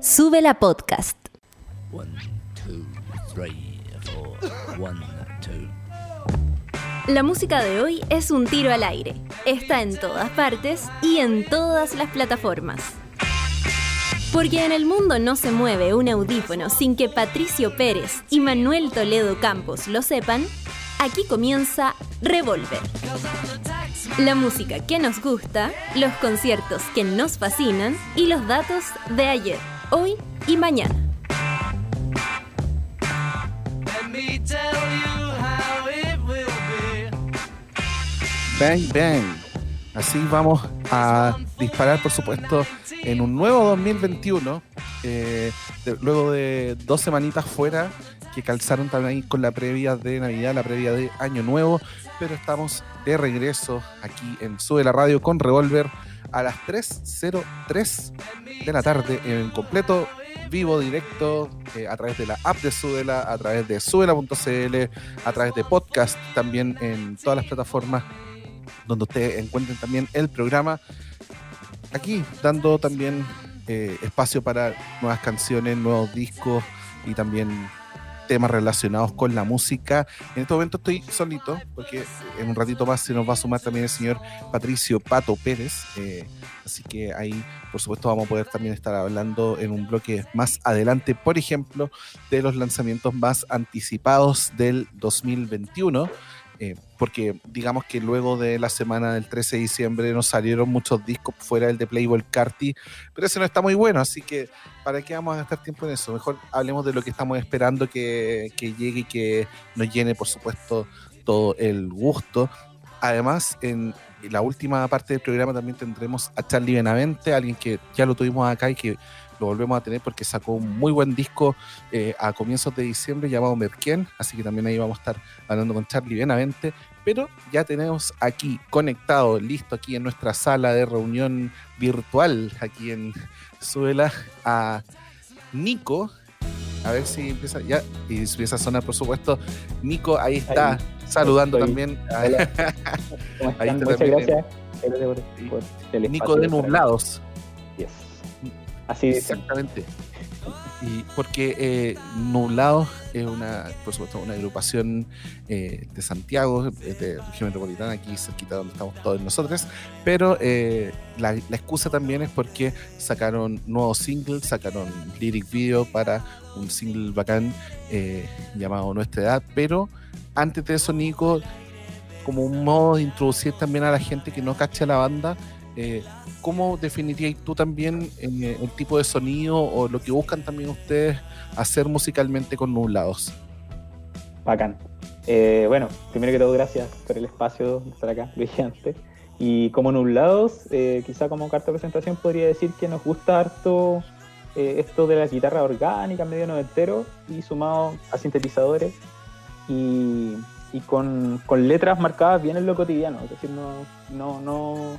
Sube la podcast. La música de hoy es un tiro al aire. Está en todas partes y en todas las plataformas. Porque en el mundo no se mueve un audífono sin que Patricio Pérez y Manuel Toledo Campos lo sepan, aquí comienza Revolver. La música que nos gusta, los conciertos que nos fascinan y los datos de ayer, hoy y mañana. Bang, bang. Así vamos a disparar, por supuesto, en un nuevo 2021. eh, de- luego de dos semanitas fuera que calzaron también con la previa de Navidad, la previa de Año Nuevo. Pero estamos de regreso aquí en Sube la Radio con Revolver a las 3.03 de la tarde en completo vivo, directo, eh, a través de la app de Subela, a través de subela.cl, a través de podcast, también en todas las plataformas donde ustedes encuentren también el programa. Aquí, dando también eh, espacio para nuevas canciones, nuevos discos y también temas relacionados con la música. En este momento estoy solito, porque en un ratito más se nos va a sumar también el señor Patricio Pato Pérez. eh, así que ahí, por supuesto, vamos a poder también estar hablando en un bloque más adelante, por ejemplo, de los lanzamientos más anticipados del 2021. Porque digamos que luego de la semana del 13 de diciembre nos salieron muchos discos fuera del de Playboy Carti, pero ese no está muy bueno, así que ¿para qué vamos a gastar tiempo en eso? Mejor hablemos de lo que estamos esperando que, que llegue y que nos llene, por supuesto, todo el gusto. Además, en la última parte del programa también tendremos a Charlie Benavente, alguien que ya lo tuvimos acá y que lo volvemos a tener porque sacó un muy buen disco eh, a comienzos de diciembre llamado Merken, así que también ahí vamos a estar hablando con Charlie Benavente, pero ya tenemos aquí conectado, listo aquí en nuestra sala de reunión virtual, aquí en Suela, a Nico. A ver si empieza ya, y empieza a sonar, por supuesto. Nico, ahí está, Ahí. saludando Estoy. también. Hola. ¿Cómo Ahí está Muchas también gracias. Gracias por- Sí. por el Nico de Nublados. Yes. Así. Exactamente. Y porque eh, Nublados es una, por supuesto, una agrupación eh, de Santiago, eh, de región metropolitana, aquí cerquita donde estamos todos nosotros, pero eh, la, la excusa también es porque sacaron nuevos singles, sacaron lyric video para un single bacán llamado Nuestra Edad, pero antes de eso, Nico, como un modo de introducir también a la gente que no cacha la banda, ¿cómo definirías tú también eh, el tipo de sonido o lo que buscan también ustedes hacer musicalmente con Nublados? Bacán. Eh, bueno, primero que todo, gracias por el espacio de estar acá, Gigante. Y como nublados, eh, quizá como carta de presentación podría decir que nos gusta harto eh, esto de la guitarra orgánica, medio noventero, y sumado a sintetizadores y, y con, con letras marcadas bien en lo cotidiano. Es decir, no, no, no,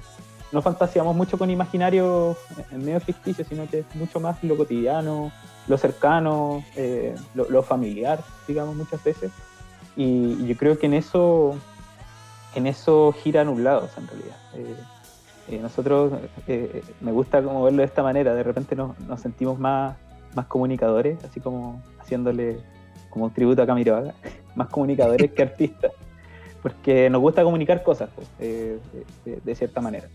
no fantaseamos mucho con imaginarios en medio ficticio, sino que es mucho más lo cotidiano, lo cercano, eh, lo, familiar, digamos, muchas veces. Y, yo creo que en eso, en eso gira nublados, en realidad. Eh, eh, nosotros, eh, me gusta como verlo de esta manera, de repente nos, nos sentimos más, más comunicadores, así como haciéndole como un tributo a Camiroaga, más comunicadores que artistas, porque nos gusta comunicar cosas, pues, eh, de, cierta manera.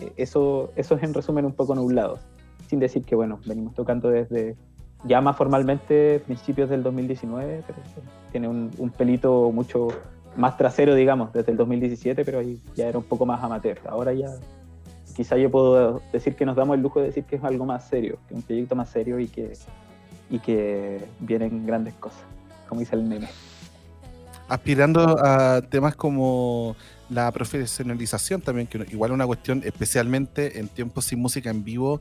Eh, eso, eso es en resumen un poco nublados, sin decir que, bueno, venimos tocando desde ya más formalmente principios del 2019, pero tiene un, un pelito mucho más trasero, digamos, desde el 2017, pero ahí ya era un poco más amateur. Ahora ya quizá yo puedo decir que nos damos el lujo de decir que es algo más serio, que un proyecto más serio y que, y que vienen grandes cosas, como dice el meme. Aspirando a temas como la profesionalización también, que igual una cuestión, especialmente en tiempos sin música en vivo,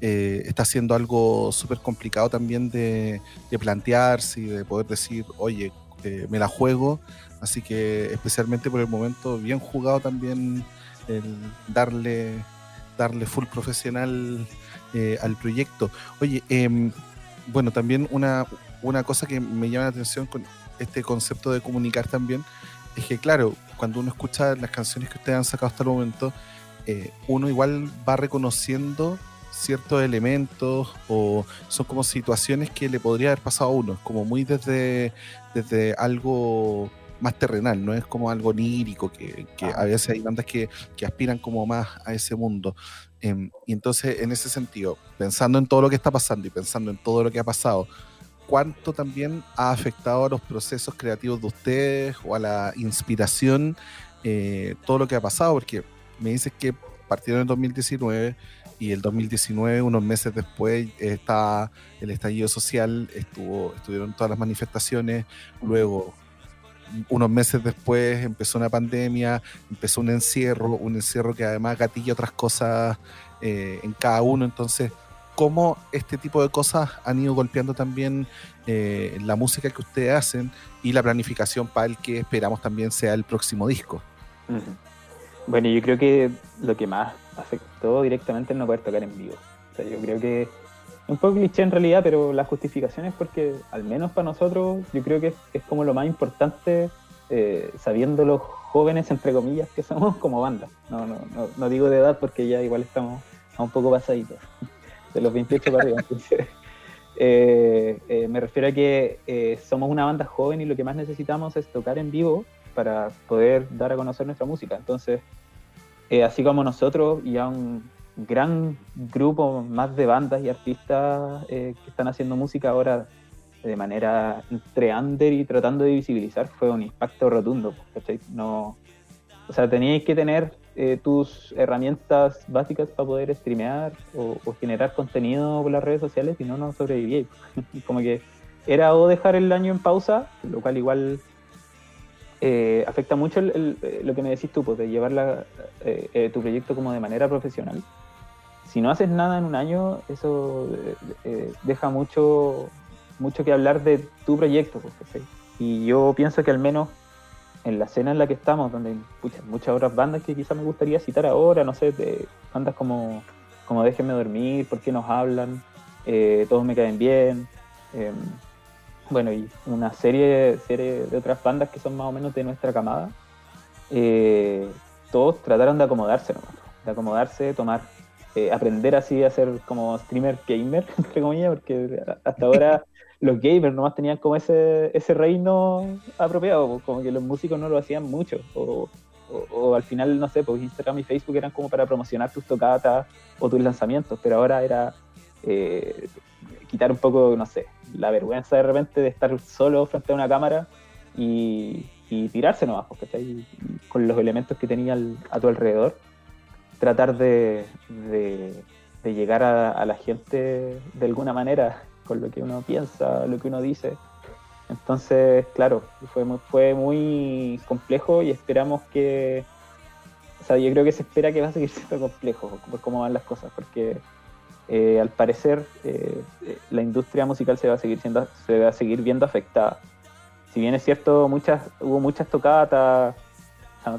eh, está siendo algo súper complicado también de, de, plantearse y de poder decir, oye, eh, me la juego. Así que especialmente por el momento, bien jugado también el darle, darle full profesional eh, al proyecto. Oye, eh, bueno, también una, una cosa que me llama la atención con este concepto de comunicar también es que, claro, cuando uno escucha las canciones que ustedes han sacado hasta el momento, eh, uno igual va reconociendo ciertos elementos o son como situaciones que le podría haber pasado a uno, como muy desde, desde algo más terrenal, no es como algo onírico, que, a veces hay bandas que, aspiran como más a ese mundo. Em, y entonces, en ese sentido, pensando en todo lo que está pasando y pensando en todo lo que ha pasado, ¿cuánto también ha afectado a los procesos creativos de ustedes o a la inspiración eh, todo lo que ha pasado? Porque me dices que partieron en 2019 y el 2019, unos meses después, está el estallido social, estuvo, estuvieron todas las manifestaciones, luego unos meses después empezó una pandemia, empezó un encierro, un encierro que además gatilla otras cosas eh, en cada uno. Entonces, ¿cómo este tipo de cosas han ido golpeando también eh, la música que ustedes hacen y la planificación para el que esperamos también sea el próximo disco? Bueno, yo creo que lo que más afectó directamente es no poder tocar en vivo. O sea, yo creo que un poco cliché en realidad, pero la justificación es porque, al menos para nosotros, yo creo que es, como lo más importante, eh, sabiendo los jóvenes, entre comillas, que somos como banda. No, no, no, digo de edad porque ya igual estamos un poco pasaditos, de los 28 para arriba. Eh, eh, me refiero a que somos una banda joven y lo que más necesitamos es tocar en vivo para poder dar a conocer nuestra música. Entonces, así como nosotros y a un gran grupo más de bandas y artistas eh, que están haciendo música ahora de manera entre under y tratando de visibilizar fue un impacto rotundo. No, o sea, teníais que tener eh, tus herramientas básicas para poder streamear o, generar contenido por las redes sociales y no, no sobrevivíais. Como que era o dejar el año en pausa, lo cual igual eh, afecta mucho lo que me decís tú, pues, de llevar tu proyecto como de manera profesional si no haces nada en un año, eso eh, eh, deja mucho, mucho que hablar de tu proyecto. Pues, y yo pienso que al menos en la escena en la que estamos, donde hay muchas otras bandas que quizás me gustaría citar ahora, no sé, de bandas como, como Déjenme Dormir, ¿Por qué nos hablan? Eh, todos me caen bien. Em, bueno, y una serie, serie de otras bandas que son más o menos de nuestra camada. todos trataron de acomodarse, de acomodarse, tomar eh, aprender así a ser como streamer gamer, entre comillas, porque hasta ahora los gamers nomás tenían como ese, ese reino apropiado, como que los músicos no lo hacían mucho, o, o, al final, no sé, pues Instagram y Facebook eran como para promocionar tus tocatas o tus lanzamientos, pero ahora era eh, quitar un poco, no sé, la vergüenza de repente de estar solo frente a una cámara y, y tirarse nomás, pues, ¿cachai? con los elementos que tenía a tu alrededor tratar de, llegar a, la gente de alguna manera con lo que uno piensa, lo que uno dice. Entonces, claro, fue muy, fue muy complejo y esperamos que, o sea, yo creo que se espera que va a seguir siendo complejo por cómo van las cosas, porque eh, al parecer eh, eh, la industria musical se va a seguir siendo, se va a seguir viendo afectada. Si bien es cierto, muchas, hubo muchas tocatas,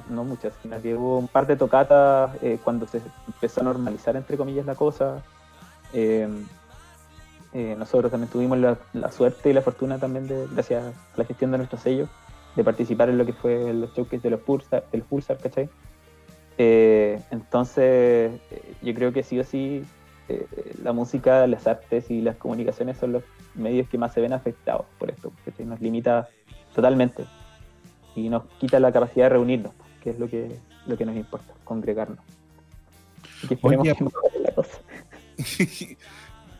no muchas, sino que hubo un par de tocatas eh, cuando se empezó a normalizar, entre comillas, la cosa. Eh, eh, nosotros también tuvimos la, suerte y la fortuna también, de, gracias a la gestión de nuestro sello, de participar en lo que fue los showcase de los Pulsar, del Pulsar, ¿cachai? entonces, yo creo que sí o sí, la música, las artes y las comunicaciones son los medios que más se ven afectados por esto, porque nos limita totalmente y nos quita la capacidad de reunirnos, que es lo que, lo que nos importa, congregarnos. que la cosa.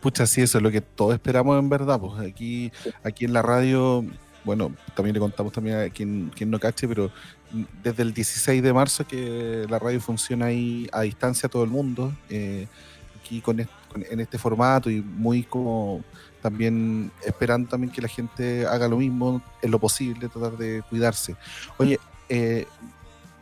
Pucha, sí, eso es lo que todos esperamos en verdad. Pues aquí, aquí en la radio, bueno, también le contamos también a quien, quien no cache, pero desde el 16 de marzo que la radio funciona ahí a distancia todo el mundo, eh, aquí con, en este formato y muy como también esperando también que la gente haga lo mismo en lo posible, tratar de cuidarse. Oye, eh,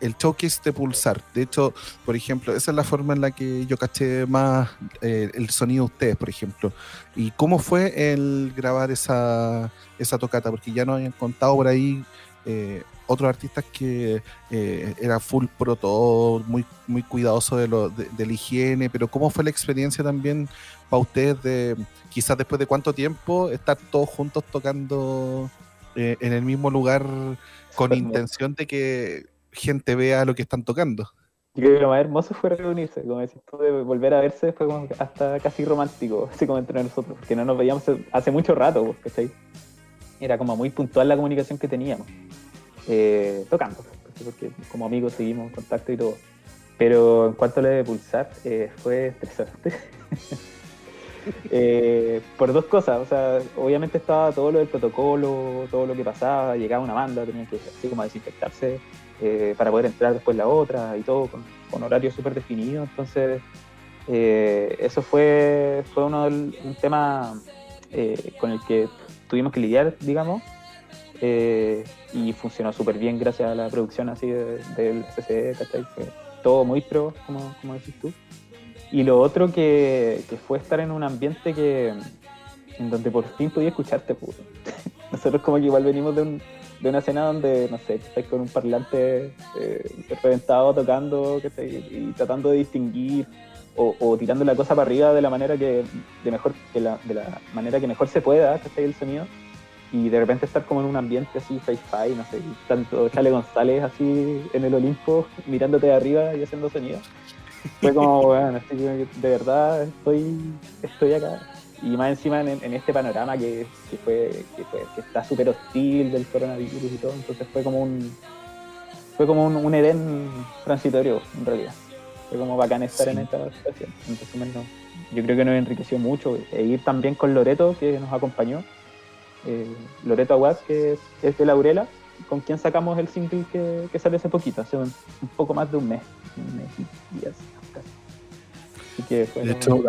el showcase de Pulsar, de hecho, por ejemplo, esa es la forma en la que yo caché más eh, el sonido de ustedes, por ejemplo. ¿Y cómo fue el grabar esa, esa tocata? Porque ya nos habían contado por ahí eh, otros artistas que eh, era full proto, muy, muy cuidadoso de, lo, de, la higiene, pero ¿cómo fue la experiencia también para ustedes de quizás después de cuánto tiempo estar todos juntos tocando eh, en el mismo lugar con intención de que gente vea lo que están tocando? Yo creo que lo más hermoso fue reunirse, como decís tú, de volver a verse fue como hasta casi romántico, así como entre nosotros, porque no nos veíamos hace mucho rato, pues, ¿cachai? Era como muy puntual la comunicación que teníamos, eh, tocando, porque como amigos seguimos en contacto y todo. Pero en cuanto a lo de pulsar, eh, fue estresante. Eh, por dos cosas, o sea, obviamente estaba todo lo del protocolo, todo lo que pasaba, llegaba una banda, tenían que así como desinfectarse eh, para poder entrar después la otra y todo con, con horario súper definido, entonces eh, eso fue, fue uno un tema con el que tuvimos que lidiar, digamos, y funcionó súper bien gracias a la producción así del CCE, todo muy pro, como, como decís tú. Y lo otro que, fue estar en un ambiente que en donde por fin podía escucharte. Pues. Nosotros como que igual venimos de, de una escena donde, no sé, estás con un parlante eh, reventado tocando y, tratando de distinguir o, tirando la cosa para arriba de la manera que de mejor de la, de la manera que mejor se pueda el sonido y de repente estar como en un ambiente así sci-fi no sé tanto Chale González así en el Olimpo mirándote de arriba y haciendo sonido fue como, bueno, de verdad estoy, estoy acá. Y más encima en, este panorama que, fue, que, está súper hostil del coronavirus y todo, entonces fue como un fue como un, Edén transitorio en realidad. Fue como bacán estar en esta situación. Entonces, yo creo que nos enriqueció mucho. E ir también con Loreto, que nos acompañó. Eh, Loreto Aguas, que es, es de Laurela, con quien sacamos el single que, que sale hace poquito, hace un, poco más de un mes, un mes y días Así que fue de hecho,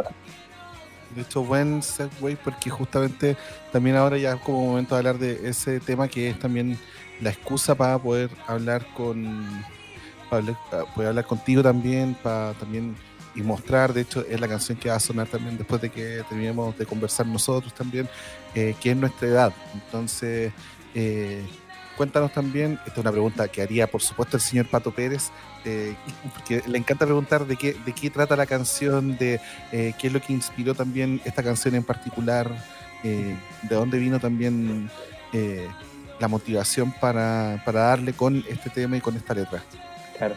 de hecho, buen segue porque justamente también ahora ya es como momento de hablar de ese tema que es también la excusa para poder hablar con para poder hablar contigo también, para también y mostrar, de hecho es la canción que va a sonar también después de que terminemos de conversar nosotros también, eh, que es nuestra edad. Entonces, eh, cuéntanos también, esta es una pregunta que haría por supuesto el señor Pato Pérez, eh, porque le encanta preguntar de qué, de qué trata la canción, de eh, qué es lo que inspiró también esta canción en particular, eh, de dónde vino también la motivación para, darle con este tema y con esta letra. Claro.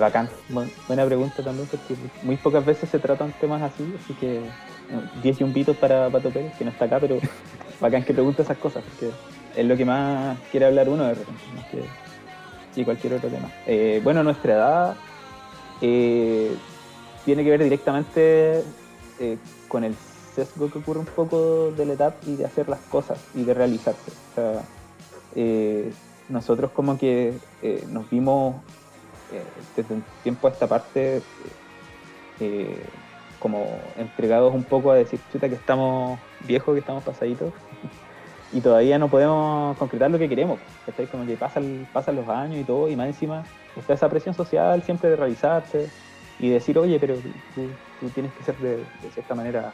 bacán, buena pregunta también, porque muy pocas veces se tratan temas así, así que 10 yumbitos para Pato Pérez, que no está acá, pero bacán que pregunte esas cosas, es lo que más quiere hablar uno de repente, que sí, cualquier otro tema. Eh, bueno, nuestra edad eh, tiene que ver directamente eh, con el sesgo que ocurre un poco de la edad y de hacer las cosas y de realizarse. O sea, nosotros como que nos vimos desde un tiempo a esta parte como entregados un poco a decir, chuta, que estamos viejos, que estamos pasaditos, y todavía no podemos concretar lo que queremos. ¿cachai? Como que pasan, pasan los años y todo, y más encima está esa presión social siempre de realizarse y decir, oye, pero tú, tienes que ser de, cierta manera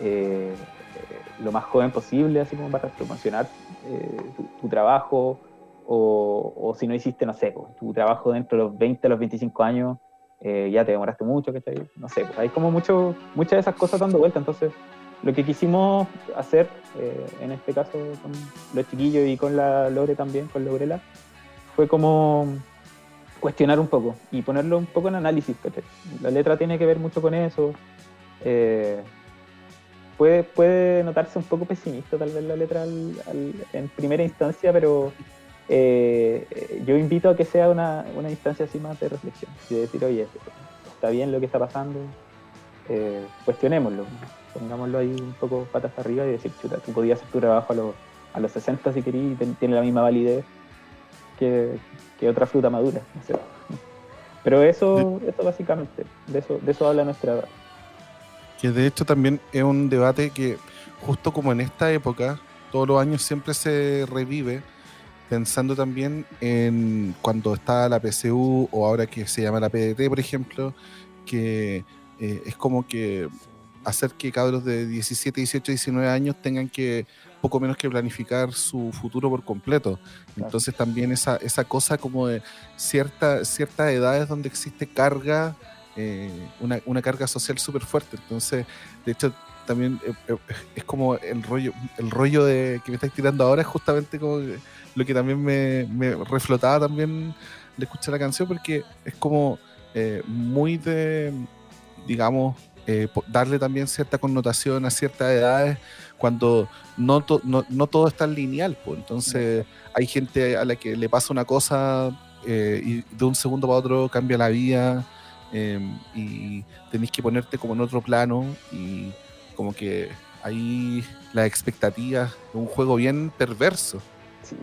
eh, eh, lo más joven posible, así como para promocionar eh, tu, trabajo, o, si no hiciste, no sé, tu trabajo dentro de los 20 a los 25 años, ya te demoraste mucho, ¿cachai? No sé, hay como mucho, muchas de esas cosas dando vuelta, entonces lo que quisimos hacer, eh, en este caso con los chiquillos y con la Lore también, con Lorela, fue como cuestionar un poco y ponerlo un poco en análisis. La letra tiene que ver mucho con eso. Eh, puede, notarse un poco pesimista tal vez la letra en primera instancia, pero eh, yo invito a que sea una, una, instancia así más de reflexión, de decir, oye, está bien lo que está pasando, cuestionémoslo pongámoslo ahí un poco patas arriba y decir, chuta, tú podías hacer tu trabajo a los, a los 60 si querías y tiene la misma validez que, otra fruta madura. Pero eso, eso básicamente, de eso, de eso habla nuestra edad. Que de hecho también es un debate que justo como en esta época, todos los años siempre se revive, pensando también en cuando está la PCU o ahora que se llama la PDT, por ejemplo, que eh, es como que hacer que cabros de 17, 18, 19 años tengan que poco menos que planificar su futuro por completo. Entonces también esa, esa cosa como de cierta, ciertas edades donde existe carga, eh, una, una, carga social súper fuerte. Entonces, de hecho, también eh, eh, es como el rollo, el rollo de que me estáis tirando ahora es justamente como lo que también me, me reflotaba también de escuchar la canción porque es como eh, muy de, digamos, eh, darle también cierta connotación a ciertas edades cuando no, no, no, todo es tan lineal. Pues. Entonces hay gente a la que le pasa una cosa eh, y de un segundo para otro cambia la vida em, y tenéis que ponerte como en otro plano y como que ahí las expectativas de un juego bien perverso. Sí,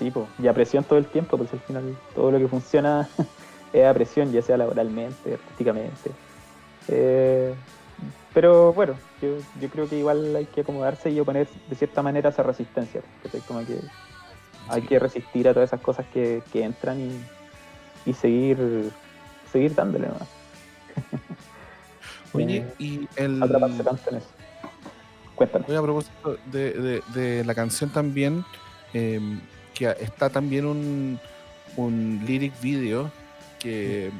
sí pues, y a presión todo el tiempo, pues al final todo lo que funciona es a presión, ya sea laboralmente, artísticamente. Eh, pero bueno, yo, yo, creo que igual hay que acomodarse y oponer de cierta manera esa resistencia. Como que hay que resistir a todas esas cosas que, entran y, seguir seguir dándole nomás. Oye, eh, y el. Cuéntanos. a propósito de, la canción también, em, que está también un, un lyric video que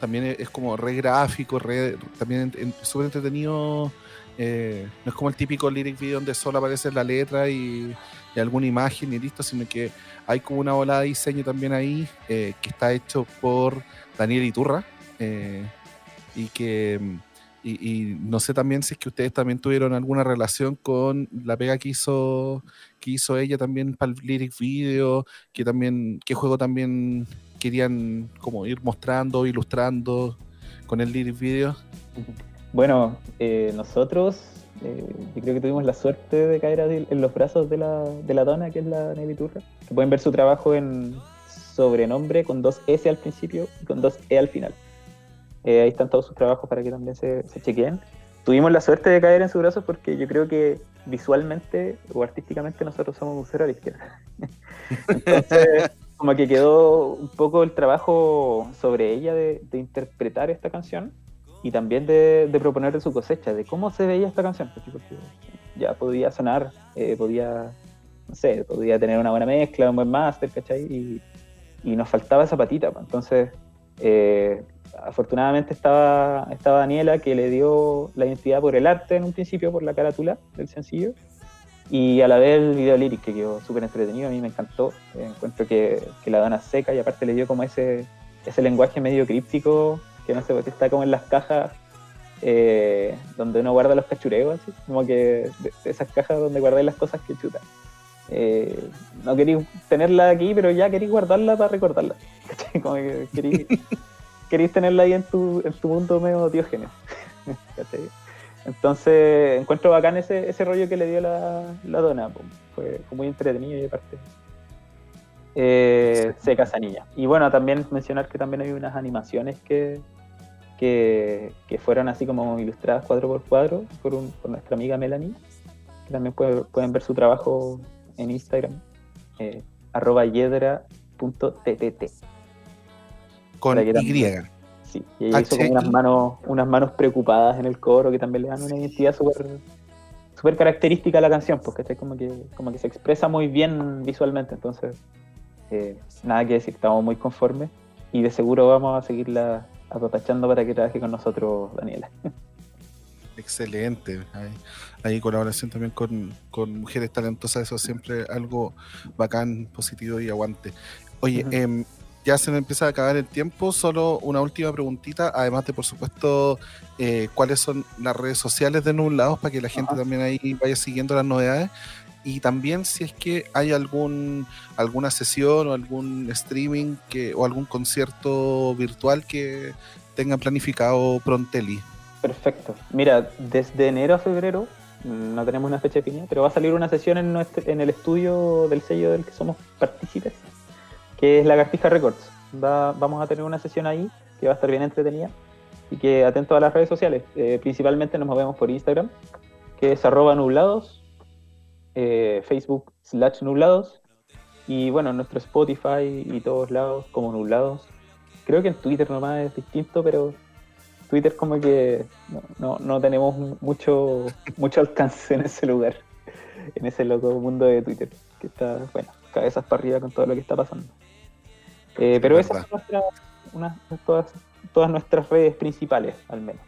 también es como re gráfico, re, también súper entretenido. Eh, no es como el típico lyric video donde solo aparece la letra y, alguna imagen y listo, sino que hay como una ola de diseño también ahí eh, que está hecho por Daniel Iturra eh, y que y, no sé también si es que ustedes también tuvieron alguna relación con la pega que hizo que hizo ella también para el lyric video, que también qué juego también querían como ir mostrando, ilustrando con el lyric video? Bueno, eh, nosotros eh, yo creo que tuvimos la suerte de caer en los brazos de la, de la dona, que es la Nelly Turra, que pueden ver su trabajo en sobrenombre con dos S al principio y con dos E al final. Eh, ahí están todos sus trabajos para que también se, se chequeen. Tuvimos la suerte de caer en sus brazos porque yo creo que visualmente o artísticamente nosotros somos un cero a la izquierda. Entonces, como que quedó un poco el trabajo sobre ella de, interpretar esta canción y también de, de, proponer su cosecha, de cómo se veía esta canción. Ya podía sonar, eh, podía, no sé, podía tener una buena mezcla, un buen máster, ¿cachai? Y, y, nos faltaba esa patita. Pues. Entonces, eh, afortunadamente estaba, estaba Daniela que le dio la identidad por el arte en un principio, por la carátula del sencillo y a la vez el video lyric que quedó súper entretenido, a mí me encantó. Eh, encuentro que, que, la dona seca y aparte le dio como ese, ese lenguaje medio críptico que no sé, que está como en las cajas eh, donde uno guarda los cachureos, así, como que esas cajas donde guardáis las cosas que chutan. Eh, no queréis tenerla aquí, pero ya queréis guardarla para recordarla. Como que queréis, tenerla ahí en tu, en tu mundo medio diógenes. Entonces, encuentro bacán ese, ese rollo que le dio la, la dona. Fue, muy entretenido y aparte. Eh, seca esa niña. Y bueno, también mencionar que también hay unas animaciones que, que, fueron así como ilustradas cuadro por cuadro por, nuestra amiga Melanie. Que también pueden ver su trabajo en Instagram, eh, arroba yedra.ttt. Con Y. Sí, y ella hizo como unas manos, unas manos preocupadas en el coro que también le dan una identidad súper super característica a la canción, porque está como que, como que se expresa muy bien visualmente, entonces eh, nada que decir, estamos muy conformes y de seguro vamos a seguirla apapachando para que trabaje con nosotros, Daniela. Excelente. Hay, hay colaboración también con, con, mujeres talentosas, eso siempre algo bacán, positivo y aguante. Oye, ya se me empieza a acabar el tiempo, solo una última preguntita, además de por supuesto eh, cuáles son las redes sociales de Nublados para que la gente también ahí vaya siguiendo las novedades y también si es que hay algún alguna sesión o algún streaming que o algún concierto virtual que tengan planificado Prontelli. Perfecto. Mira, desde enero a febrero no tenemos una fecha definida, pero va a salir una sesión en, nuestro, en el estudio del sello del que somos partícipes que es Lagartija Records. vamos a tener una sesión ahí que va a estar bien entretenida y que atento a las redes sociales. Eh, principalmente nos movemos por Instagram, que es arroba nublados, eh, Facebook slash nublados y bueno, nuestro Spotify y todos lados como nublados. Creo que en Twitter nomás es distinto, pero Twitter como que no, no, tenemos mucho, mucho alcance en ese lugar, en ese loco mundo de Twitter, que está, bueno, cabezas para arriba con todo lo que está pasando. Eh, pero esas son todas, todas nuestras redes principales, al menos.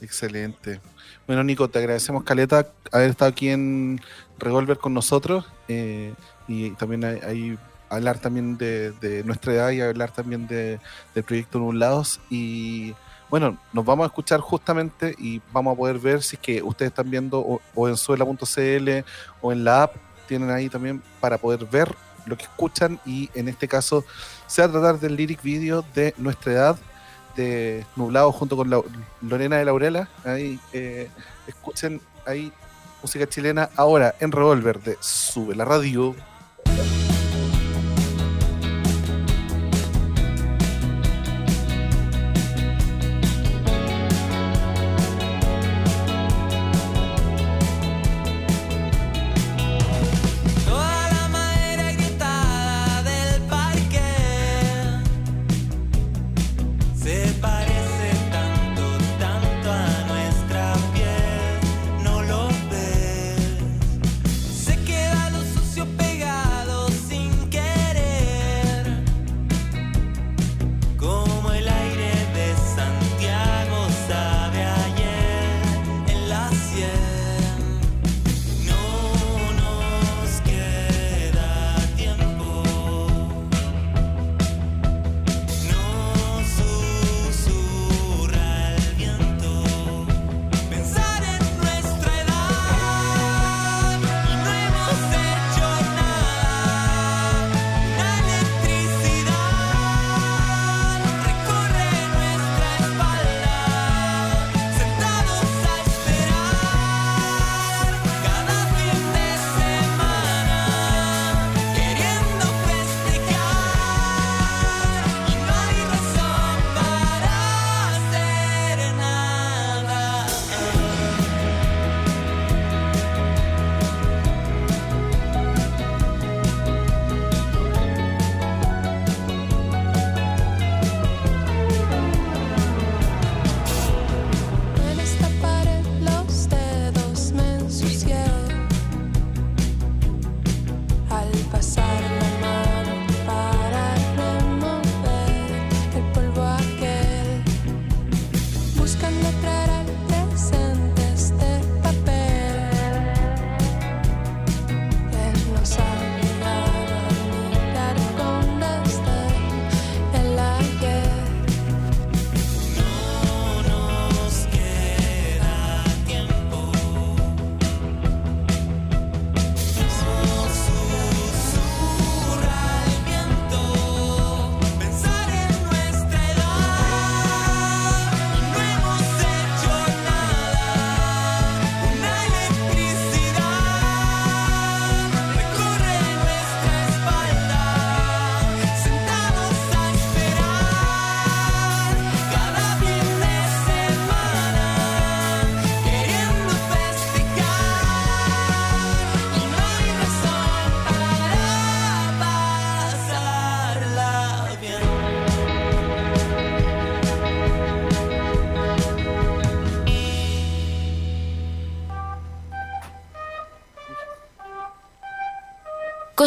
Excelente. Bueno, Nico, te agradecemos, Caleta, haber estado aquí en Revolver con nosotros. Eh, y también ahí hablar también de, nuestra edad y hablar también de, del proyecto Nublados. Y bueno, nos vamos a escuchar justamente y vamos a poder ver si es que ustedes están viendo o, en suela.cl o en la app, tienen ahí también para poder ver lo que escuchan y en este caso se va a tratar del lyric video de nuestra edad de Nublado junto con la, Lorena de Laurela. Ahí eh, escuchen ahí música chilena ahora en Revolver de Sube la Radio.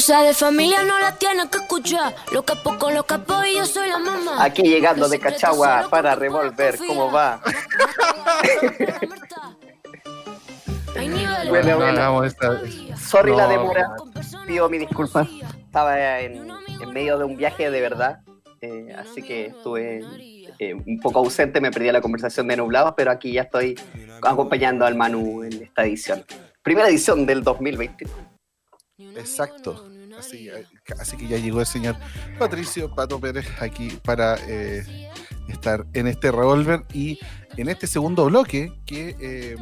Cosa de familia no la tiene que escuchar. Lo capo con los capos y yo soy la mamá. Aquí llegando de Cachagua para revolver, ¿cómo va? bueno, bueno. Sorry la demora. Pido mi disculpa. Estaba en, medio de un viaje de verdad. Eh, así que estuve eh, un poco ausente, me perdí la conversación de Nublados, pero aquí ya estoy acompañando al Manu en esta edición. Primera edición del 2021. Exacto. Así, así, que ya llegó el señor Patricio Pato Pérez aquí para eh, estar en este revólver y en este segundo bloque que eh,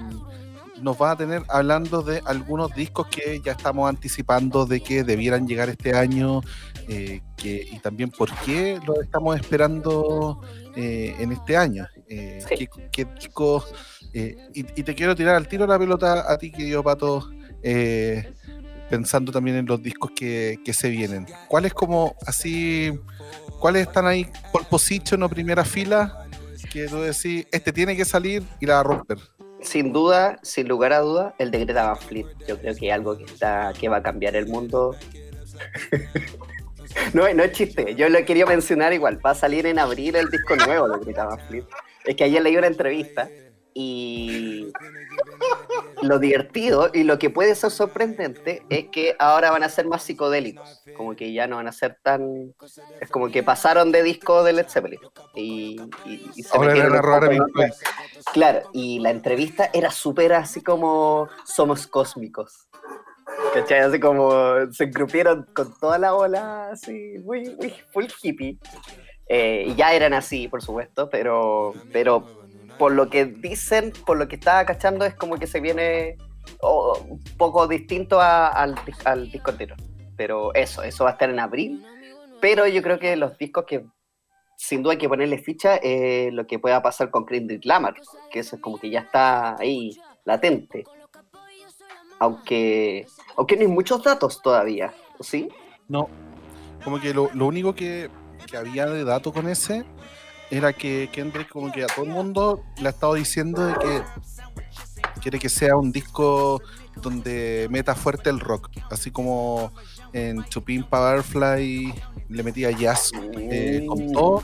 nos va a tener hablando de algunos discos que ya estamos anticipando de que debieran llegar este año eh, que, y también por qué lo estamos esperando en este año. ¿qué, discos? Y, te quiero tirar al tiro la pelota a ti, querido Pato pensando también en los discos que, se vienen. ¿Cuáles como así, cuáles están ahí por position o primera fila que tú decís, este tiene que salir y la va a romper? Sin duda, sin lugar a duda, el de Greta Van Fleet. Yo creo que es algo que, está, que va a cambiar el mundo. no, no es chiste, yo lo quería mencionar igual. Va a salir en abril el disco nuevo de Greta Van. Es que ayer leí una entrevista y lo divertido y lo que puede ser sorprendente es que ahora van a ser más psicodélicos. Como que ya no van a ser tan. Es como que pasaron de disco de Led Zeppelin. Y, y, se metieron Claro, y la entrevista era súper así como somos cósmicos. ¿Cachai? Así como se engrupieron con toda la ola, así, muy, muy full hippie. Eh, y ya eran así, por supuesto, pero, pero por lo que dicen, por lo que estaba cachando, es como que se viene un poco distinto al, al disco entero. Pero eso, eso va a estar en abril. Pero yo creo que los discos que sin duda hay que ponerle ficha eh, lo que pueda pasar con Kendrick Lamar, que eso es como que ya está ahí latente. Aunque, aunque no hay muchos datos todavía, ¿sí? No, como que lo, lo único que, que había de dato con ese era que Kendrick como que a todo el mundo le ha estado diciendo de que quiere que sea un disco donde meta fuerte el rock, así como en Chupin Powerfly le metía jazz eh, con mm. todo,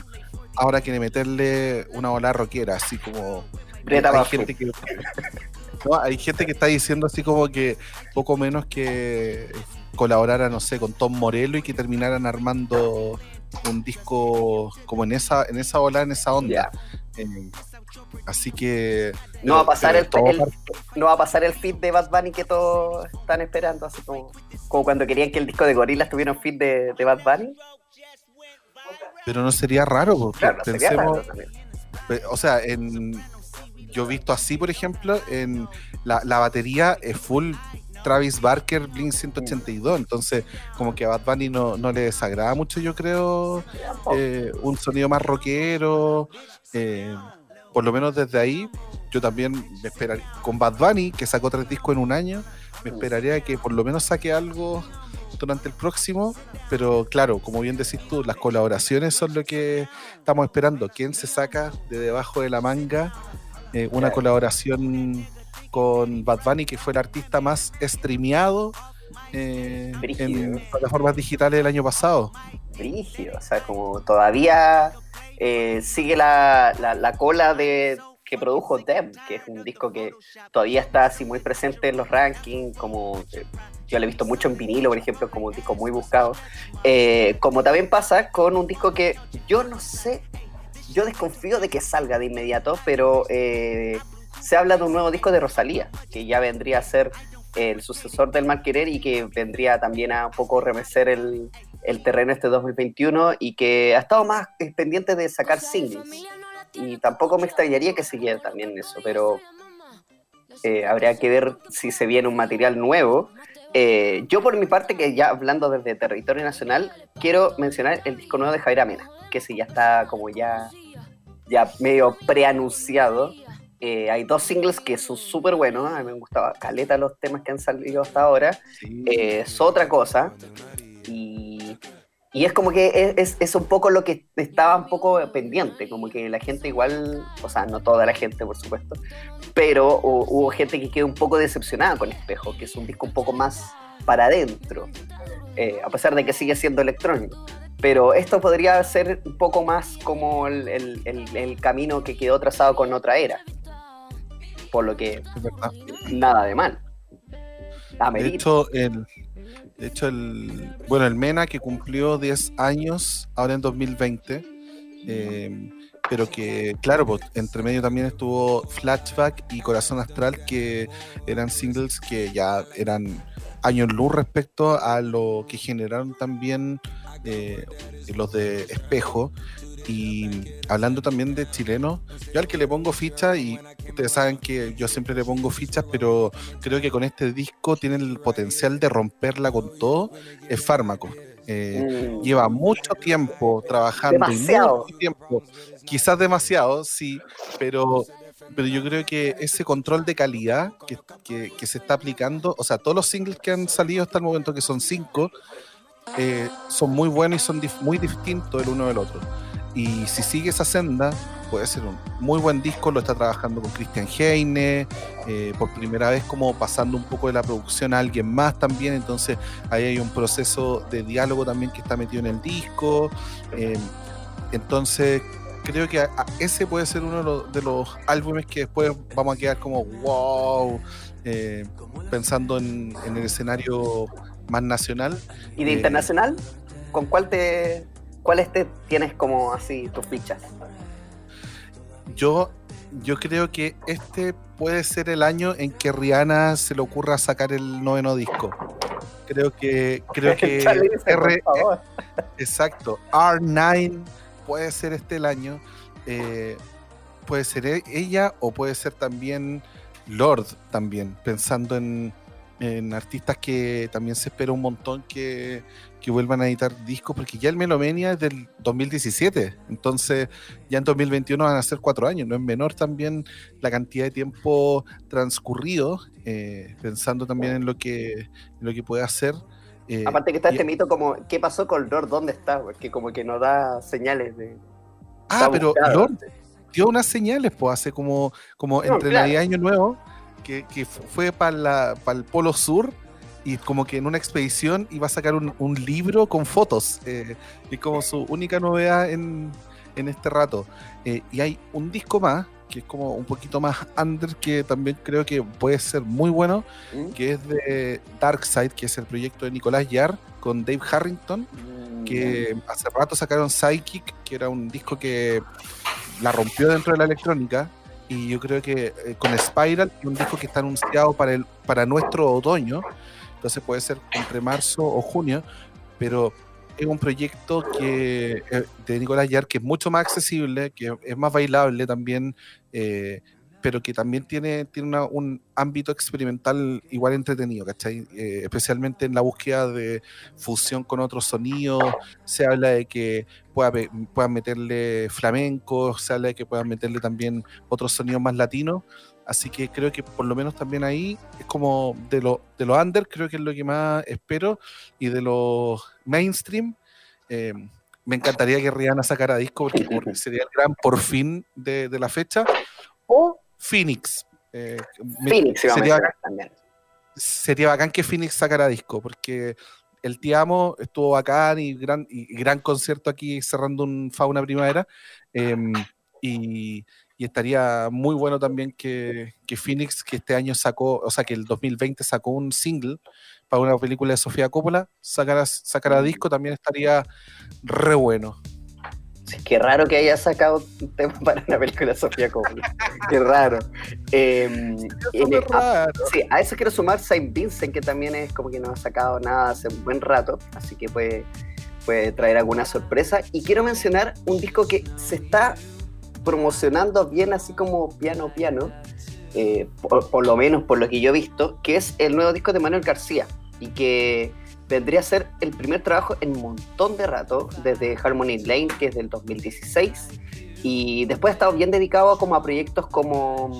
ahora quiere meterle una ola rockera, así como hay gente que hay gente que está diciendo así como que poco menos que colaborara, no sé, con Tom Morello y que terminaran armando un disco como en esa, en esa ola, en esa onda. Eh, así que. No va a pasar el, no va a pasar el feed de Bad Bunny que todos están esperando, así como, como cuando querían que el disco de Gorillaz tuviera un feed de, de Bad Bunny. Pero no sería raro, porque pensemos. o sea, en, yo he visto así, por ejemplo, en la, la batería es full Travis Barker, Blink 182. Entonces, como que a Bad Bunny no, le desagrada mucho, yo creo, eh, un sonido más rockero. Eh, por lo menos desde ahí, yo también me esperaría, con Bad Bunny, que sacó tres discos en un año, me esperaría que por lo menos saque algo durante el próximo, pero claro, como bien decís tú, las colaboraciones son lo que estamos esperando. ¿Quién se saca de debajo de la manga eh, una colaboración con Bad Bunny, que fue el artista más streameado eh, en plataformas digitales el año pasado. Brígido, o sea, como todavía eh, sigue la, la, cola de que produjo Dem, que es un disco que todavía está así muy presente en los rankings, como eh, yo lo he visto mucho en vinilo, por ejemplo, como un disco muy buscado. como también pasa con un disco que yo no sé, yo desconfío de que salga de inmediato, pero se habla de un nuevo disco de Rosalía, que ya vendría a ser el sucesor del Mal Querer y que vendría también a un poco remecer el, terreno este 2021 y que ha estado más pendiente de sacar singles. Y tampoco me extrañaría que siguiera también eso, pero eh, habría que ver si se viene un material nuevo. Eh, yo por mi parte, que ya hablando desde territorio nacional, quiero mencionar el disco nuevo de Javier Amena, que sí ya está como ya, ya medio preanunciado eh, hay dos singles que son súper buenos. A mí me gustaba caleta los temas que han salido hasta ahora. Eh, es otra cosa. Y, y es como que es, es, un poco lo que estaba un poco pendiente. Como que la gente igual, o sea, no toda la gente, por supuesto, pero hubo, gente que quedó un poco decepcionada con Espejo, que es un disco un poco más para adentro. Eh, a pesar de que sigue siendo electrónico. Pero esto podría ser un poco más como el, el, el camino que quedó trazado con otra era por lo que nada de mal. de hecho, el, de hecho, el, bueno, el MENA que cumplió 10 años ahora en 2020, eh, pero que, claro, pues, entre medio también estuvo Flashback y Corazón Astral, que eran singles que ya eran años luz respecto a lo que generaron también eh, los de Espejo. Y hablando también de chilenos, yo al que le pongo ficha, y ustedes saben que yo siempre le pongo fichas, pero creo que con este disco tiene el potencial de romperla con todo, es Fármaco. Eh, mm. Lleva mucho tiempo trabajando, demasiado. mucho tiempo, quizás demasiado, sí, pero, pero yo creo que ese control de calidad que, que, se está aplicando, o sea, todos los singles que han salido hasta el momento, que son cinco, eh, son muy buenos y son muy distintos el uno del otro. Y si sigue esa senda, puede ser un muy buen disco. Lo está trabajando con Christian Heine, eh, por primera vez como pasando un poco de la producción a alguien más también. Entonces ahí hay un proceso de diálogo también que está metido en el disco. Eh, entonces creo que ese puede ser uno de los, álbumes que después vamos a quedar como wow, eh, pensando en, el escenario más nacional. ¿Y de internacional? ¿Con cuál te, cuáles te tienes como así tus fichas? Yo, yo creo que este puede ser el año en que Rihanna se le ocurra sacar el noveno disco. Creo que, creo que R, exacto, R9 puede ser este el año. Eh, puede ser e, ella o puede ser también Lord también, pensando en, en artistas que también se espera un montón que, que vuelvan a editar discos, porque ya el Melomania es del 2017, entonces ya en 2021 van a ser cuatro años, no es menor también la cantidad de tiempo transcurrido, eh, pensando también en lo que, lo que puede hacer. Eh, Aparte que está este mito como, ¿qué pasó con Lord? ¿Dónde está? Porque como que no da señales de... Ah, pero Lord dio unas señales, pues, hace como, como entre Navidad y Año Nuevo, que, que fue para el Polo Sur y como que en una expedición iba a sacar un, libro con fotos. Eh, y como su única novedad en, este rato. Eh, y hay un disco más, que es como un poquito más under, que también creo que puede ser muy bueno, mm. que es de Dark Side, que es el proyecto de Nicolás Yar con Dave Harrington, mm, que hace rato sacaron Psychic, que era un disco que la rompió dentro de la electrónica. Y yo creo que eh, con Spiral, un disco que está anunciado para, el, para nuestro otoño, entonces puede ser entre marzo o junio, pero es un proyecto que eh, de Nicolás Yar que es mucho más accesible, que es más bailable también, eh, pero que también tiene, tiene un ámbito experimental igual entretenido, ¿cachai? Eh, especialmente en la búsqueda de fusión con otros sonidos, se habla de que pueda, puedan meterle flamenco, se habla de que puedan meterle también otros sonidos más latinos, Así que creo que por lo menos también ahí es como de lo, de los under, creo que es lo que más espero. Y de los mainstream, eh, me encantaría que Rihanna sacara disco porque, sería el gran por fin de, la fecha. O Phoenix. Eh, Phoenix, sería, bacán, también. sería bacán que Phoenix sacara disco porque el Te Amo estuvo bacán y gran, y gran concierto aquí cerrando un Fauna Primavera. Em, y, y estaría muy bueno también que, Phoenix, que este año sacó, o sea, que el 2020 sacó un single para una película de Sofía Coppola, sacara, sacara disco, también estaría re bueno. Sí, qué raro que haya sacado un tema para una película de Sofía Coppola. qué raro. Em, a, sí, a eso quiero sumar Saint Vincent, que también es como que no ha sacado nada hace un buen rato, así que puede, puede traer alguna sorpresa. Y quiero mencionar un disco que se está promocionando bien así como piano piano, eh, por, lo menos por lo que yo he visto, que es el nuevo disco de Manuel García y que vendría a ser el primer trabajo en un montón de rato, desde Harmony Lane, que es del 2016, y después ha estado bien dedicado como a proyectos como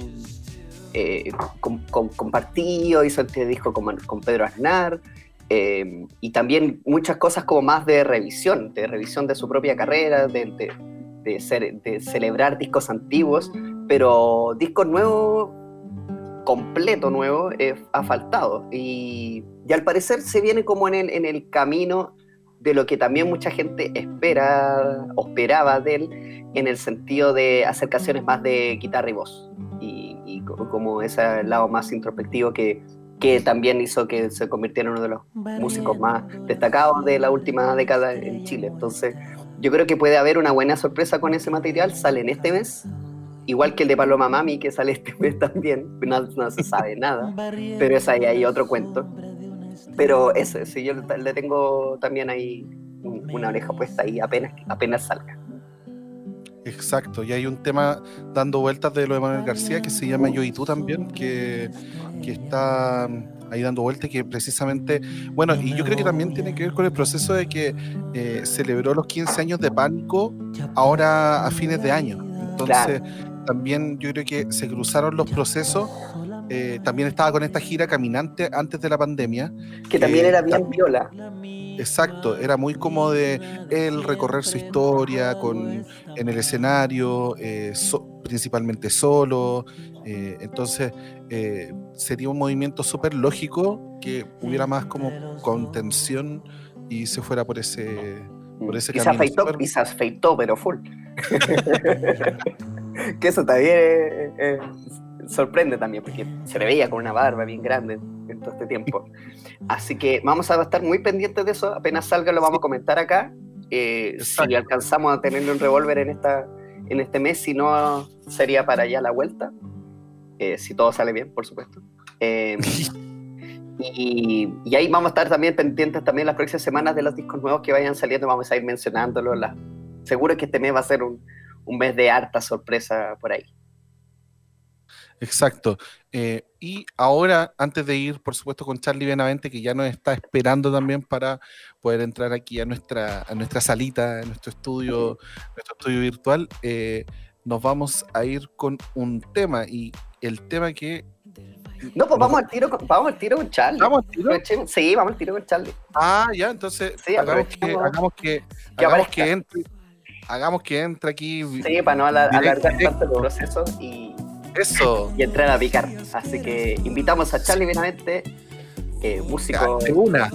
eh, con, Partido, hizo este disco con, con Pedro Aznar, eh, y también muchas cosas como más de revisión, de revisión de su propia carrera, de, de, ser, de celebrar discos antiguos, pero discos nuevos, completo nuevo, eh, ha faltado. Y, y, al parecer se viene como en el, en el camino de lo que también mucha gente espera o esperaba de él, en el sentido de acercaciones más de guitarra y voz. Y, y como ese lado más introspectivo que, que también hizo que se convirtiera en uno de los músicos más destacados de la última década en Chile. Entonces, yo creo que puede haber una buena sorpresa con ese material. Sale en este mes, igual que el de Paloma Mami, que sale este mes también. No, se sabe nada, pero es ahí, hay otro cuento. Pero ese, sí, yo le tengo también ahí una oreja puesta ahí apenas, apenas salga. Exacto, y hay un tema dando vueltas de lo de Manuel García que se llama Yo y tú también, que, que está ahí dando vuelta que precisamente, bueno, y yo creo que también tiene que ver con el proceso de que eh, celebró los 15 años de pánico ahora a fines de año. Entonces, también yo creo que se cruzaron los procesos. Eh, también estaba con esta gira caminante antes de la pandemia. Que también era bien viola. Exacto, era muy como de él recorrer su historia con, en el escenario, eh, principalmente solo. Eh, entonces, eh, sería un movimiento súper lógico que hubiera más como contención y se fuera por ese, por ese y, se camino. afeitó, Súper- y se afeitó, pero full. que eso también eh, eh, sorprende también, porque se le veía con una barba bien grande en todo este tiempo. Así que vamos a estar muy pendientes de eso. Apenas salga lo vamos a comentar acá. Eh, si alcanzamos a tenerle un revólver en, esta, en este mes, si no, sería para allá la vuelta. Eh, si todo sale bien, por supuesto. Eh, y, y ahí vamos a estar también pendientes también las próximas semanas de los discos nuevos que vayan saliendo. Vamos a ir mencionándolos. Seguro que este mes va a ser un, un mes de harta sorpresa por ahí. Exacto. Eh, y ahora, antes de ir, por supuesto, con Charlie Benavente, que ya nos está esperando también para poder entrar aquí a nuestra, a nuestra salita, a nuestro estudio, nuestro estudio virtual, eh, nos vamos a ir con un tema. Y el tema que. No, pues vamos al tiro con, vamos al tiro con Charlie. ¿Vamos al tiro? Sí, vamos al tiro con Charlie. Ah, ya, entonces Sí, hagamos, que, hagamos que, que hagamos aparezca. que entre. Hagamos que entre aquí. Sí, para no alargar tanto el proceso y, Eso. y entrar a picar. Así que invitamos a Charlie Benavente, eh, músico. De una.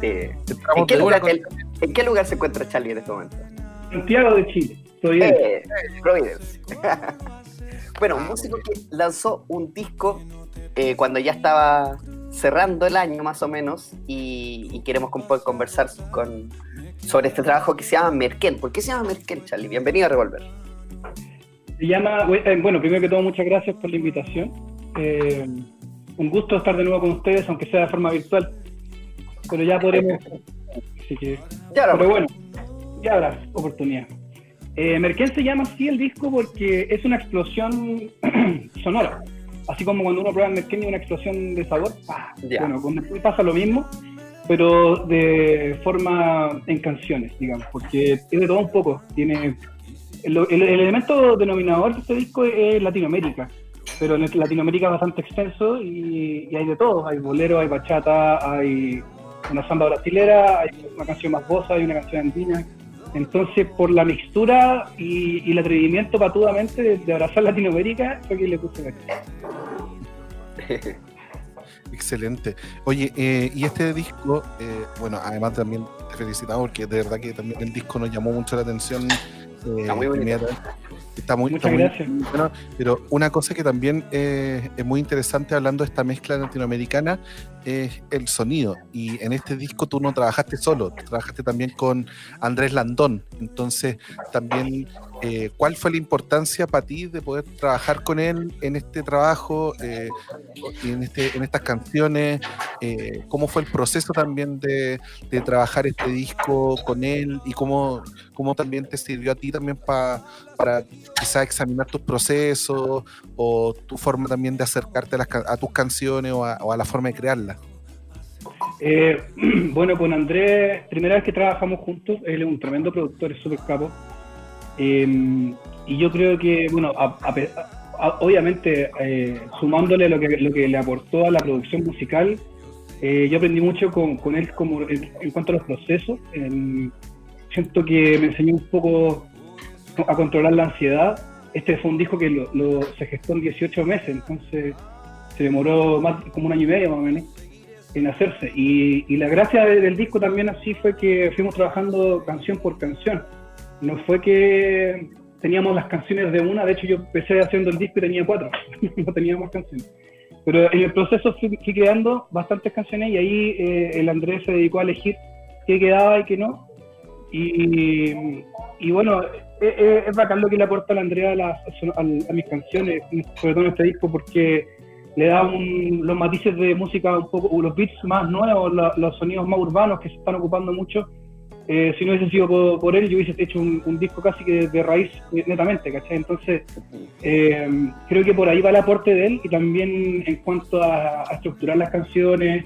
de- Entramos ¿En, qué de una lugar, con- en- en qué lugar se encuentra Charlie en este momento? Santiago de Chile. Eh, Providence. bueno, un músico que lanzó un disco eh, cuando ya estaba cerrando el año más o menos y, y queremos con- poder conversar con, sobre este trabajo que se llama Merken. ¿Por qué se llama Merken, Charlie? Bienvenido a Revolver. Se llama, eh, bueno, primero que todo, muchas gracias por la invitación. Eh, un gusto estar de nuevo con ustedes, aunque sea de forma virtual. Pero ya podremos. Así que, Ya ahora, pero bueno, ya habrá oportunidad. Eh, se llama así el disco porque es una explosión sonora. Así como cuando uno prueba el Merken y una explosión de sabor. ¡pah! Bueno, con Merken pasa lo mismo, pero de forma en canciones, digamos, porque es de todo un poco. Tiene el, el- el elemento denominador de este disco es Latinoamérica, pero en Latinoamérica es bastante extenso y, y hay de todo. Hay bolero, hay bachata, hay una samba brasilera, hay una canción más bosa, hay una canción andina. Entonces, por la mixtura y, y el atrevimiento patudamente de, de abrazar Latinoamérica, fue que le puse la Excelente. Oye, eh, y este disco, eh, bueno, además también te felicitamos porque de verdad que también el disco nos llamó mucho la atención. eh, Está muy bonito. Está muy, Muchas gracias. muy bueno, pero una cosa que también eh, es muy interesante hablando de esta mezcla latinoamericana es el sonido. Y en este disco tú no trabajaste solo, trabajaste también con Andrés Landón. Entonces, también, eh, ¿cuál fue la importancia para ti de poder trabajar con él en este trabajo, eh, en, este, en estas canciones? Eh, ¿Cómo fue el proceso también de, trabajar este disco con él? ¿Y cómo, cómo también te sirvió a ti también pa- para quizás examinar tus procesos o tu forma también de acercarte a, las a tus canciones o a, o a la forma de crearlas? Eh, bueno, con Andrés, primera vez que trabajamos juntos, él es un tremendo productor, es súper capo. Eh, y yo creo que, bueno, a- a obviamente eh, sumándole lo que, lo que le aportó a la producción musical, eh, yo aprendí mucho con, con él como en, cuanto a los procesos. En- siento que me enseñó un poco a controlar la ansiedad. Este fue un disco que lo, se gestó en 18 meses, entonces se demoró más como un año y medio más o menos en hacerse. Y, y la gracia de- del disco también así fue que fuimos trabajando canción por canción. No fue que teníamos las canciones de una, de hecho yo empecé haciendo el disco y tenía cuatro, no tenía más canciones. Pero en el proceso fui, fui creando bastantes canciones y ahí eh, el Andrés se dedicó a elegir qué quedaba y qué no. Y, y bueno, es, es- es bacán lo que le aporta la Andrea a, a, a mis canciones, sobre todo en este disco, porque le da un- los matices de música un poco, los beats más nuevos, la- los sonidos más urbanos que se están ocupando mucho. Eh, si no hubiese sido por, él, yo hubiese hecho un, disco casi que de, raíz eh, netamente, ¿cachai? Entonces, eh, creo que por ahí va el aporte de él y también en cuanto a, estructurar las canciones,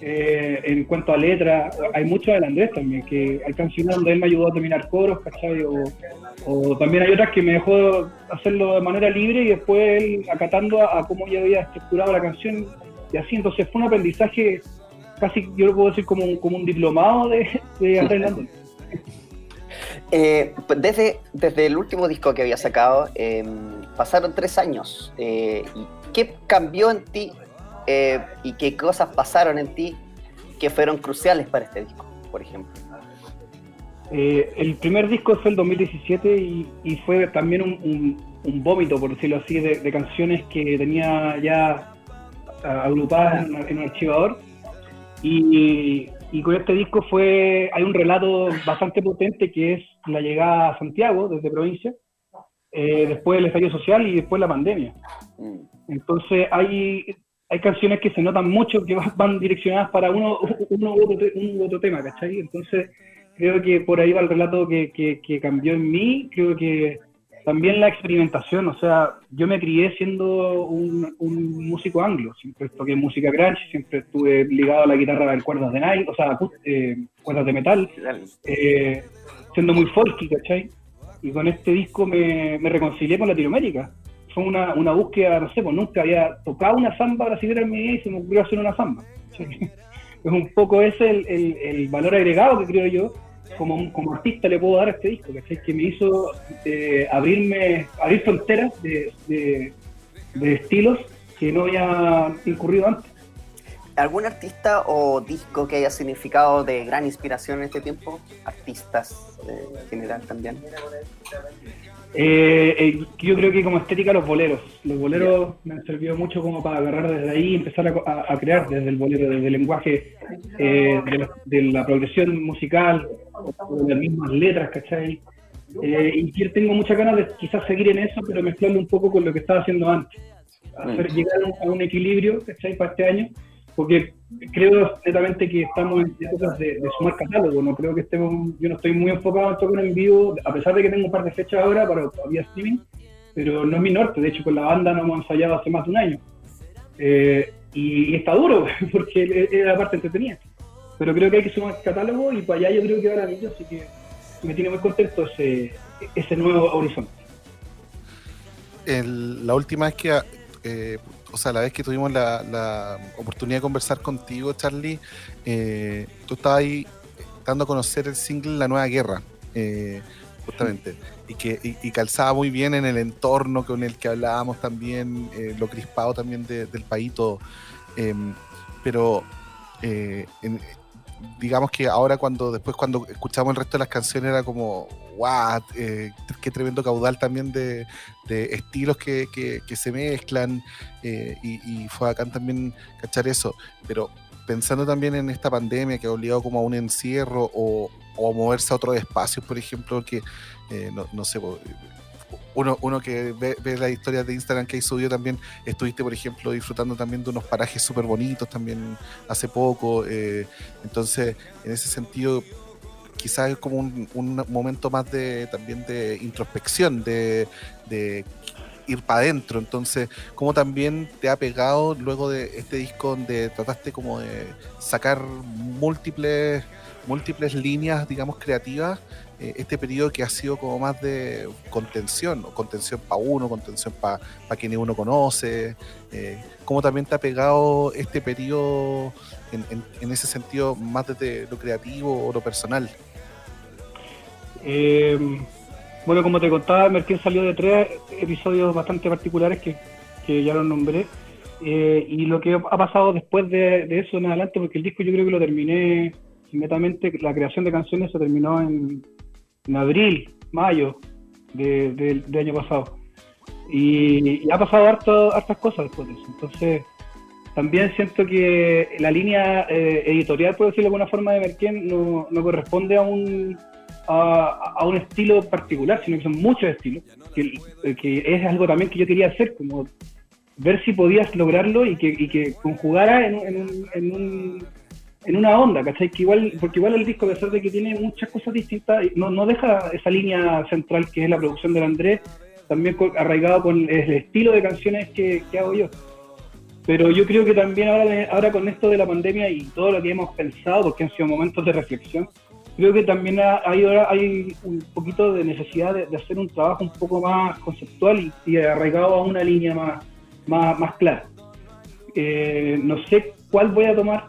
eh, en cuanto a letra, hay mucho del Andrés también, que hay canciones donde él me ayudó a terminar coros, ¿cachai? O, también hay otras que me dejó hacerlo de manera libre y después él acatando a cómo yo había estructurado la canción y así. Entonces fue un aprendizaje casi, yo lo puedo decir como un, como un diplomado de, de Andrés Landon. Eh, pues desde, desde el último disco que había sacado, eh, pasaron tres años. eh, ¿y ¿Qué cambió en ti eh, y qué cosas pasaron en ti que fueron cruciales para este disco, por ejemplo? Eh, el primer disco fue el 2017 y, y fue también un, un, vómito, por decirlo así, de, canciones que tenía ya agrupadas en, un archivador. Y, y, con este disco fue hay un relato bastante potente que es la llegada a Santiago desde provincia, eh, después del estallido social y después la pandemia. Mm. Entonces hay, hay canciones que se notan mucho que van, direccionadas para uno, uno u otro, un otro tema, ¿cachai? Entonces creo que por ahí va el relato que, que, cambió en mí, creo que también la experimentación, o sea, yo me crié siendo un, un músico anglo, siempre toqué música grunge, siempre estuve ligado a la guitarra de cuerdas de night, o sea, eh, cuerdas de metal, eh, siendo muy folky, ¿cachai? Y con este disco me, me reconcilié con Latinoamérica, fue una, una búsqueda, no sé, pues nunca había tocado una samba brasilera en mi vida y se me ocurrió hacer una samba. Es un poco ese el, el, valor agregado que creo yo como, como artista le puedo dar a este disco, que me hizo eh, abrirme, abrir fronteras de, de, de estilos que no había incurrido antes. ¿Algún artista o disco que haya significado de gran inspiración en este tiempo? Artistas eh, en general también. Eh, eh, yo creo que como estética los boleros. Los boleros me han servido mucho como para agarrar desde ahí y empezar a, crear desde el bolero, desde el lenguaje eh, de, la, progresión musical, de las mismas letras, ¿cachai? y tengo muchas ganas de quizás seguir en eso, pero mezclarlo un poco con lo que estaba haciendo antes. Hacer, llegar a un equilibrio, ¿cachai? Para este año porque creo netamente que estamos en épocas de, sumar catálogo, no creo que estemos, yo no estoy muy enfocado en tocar en vivo, a pesar de que tengo un par de fechas ahora para vía streaming, pero no es mi norte, de hecho con la banda no hemos ensayado hace más de un año. Eh, y, está duro, porque es la parte entretenida. Pero creo que hay que sumar catálogo y para allá yo creo que va la vida, así que me tiene muy contento ese, ese nuevo horizonte. la última vez que eh, o sea, la vez que tuvimos la, oportunidad de conversar contigo, Charlie, eh, tú estabas ahí dando a conocer el single La Nueva Guerra, eh, justamente, y que y, calzaba muy bien en el entorno con el que hablábamos también, lo crispado también del país todo. Em, pero digamos que ahora cuando después cuando escuchamos el resto de las canciones era como wow, eh, qué tremendo caudal también de, estilos que, se mezclan eh, y, fue acá también cachar eso, pero pensando también en esta pandemia que ha obligado como a un encierro o, a moverse a otros espacios, por ejemplo, que eh, no, sé, uno, uno que ve, ve las historias de Instagram que hay subido también, estuviste, por ejemplo, disfrutando también de unos parajes súper bonitos también hace poco. entonces, en ese sentido, quizás es como un, momento más de también de introspección, de, ir para adentro. Entonces, ¿cómo también te ha pegado luego de este disco donde trataste como de sacar múltiples, múltiples líneas, digamos, creativas? Eh, este periodo que ha sido como más de contención, contención para uno, contención para quienes uno conoce. Eh, ¿Cómo también te ha pegado este periodo en, en ese sentido más desde lo creativo o lo personal? Eh, bueno, como te contaba, Merkel salió de tres episodios bastante particulares que, ya los nombré. Y lo que ha pasado después de, eso en adelante, porque el disco yo creo que lo terminé inmediatamente, la creación de canciones se terminó en, abril, mayo del año pasado. Y, ha pasado harto, hartas cosas después de eso. Entonces, también siento que la línea eh, editorial, por decirlo de alguna forma, de Merkel no, no corresponde a un, a, un estilo particular, sino que son muchos estilos, que, es algo también que yo quería hacer, como ver si podías lograrlo y que, y que conjugara en, en, una onda, ¿cachai? Que igual, porque igual el disco, a pesar de que tiene muchas cosas distintas, no, no deja esa línea central que es la producción del Andrés, también arraigado con el estilo de canciones que, que hago yo. Pero yo creo que también ahora, ahora con esto de la pandemia y todo lo que hemos pensado, porque han sido momentos de reflexión, creo que también hay, hay un poquito de necesidad de, hacer un trabajo un poco más conceptual y, arraigado a una línea más, más, clara. Eh, no sé cuál voy a tomar,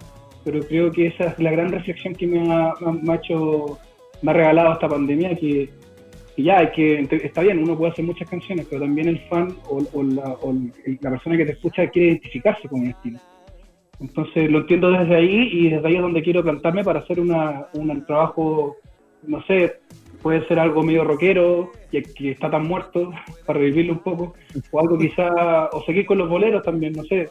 pero creo que esa es la gran reflexión que me ha, hecho, me ha regalado esta pandemia, que, ya, que está bien, uno puede hacer muchas canciones, pero también el fan o, la, o la persona que te escucha quiere identificarse con un estilo. Entonces lo entiendo desde ahí y desde ahí es donde quiero plantarme para hacer una, un trabajo no sé, puede ser algo medio rockero, que, que está tan muerto, para revivirlo un poco, o algo quizá, o seguir con los boleros también, no sé.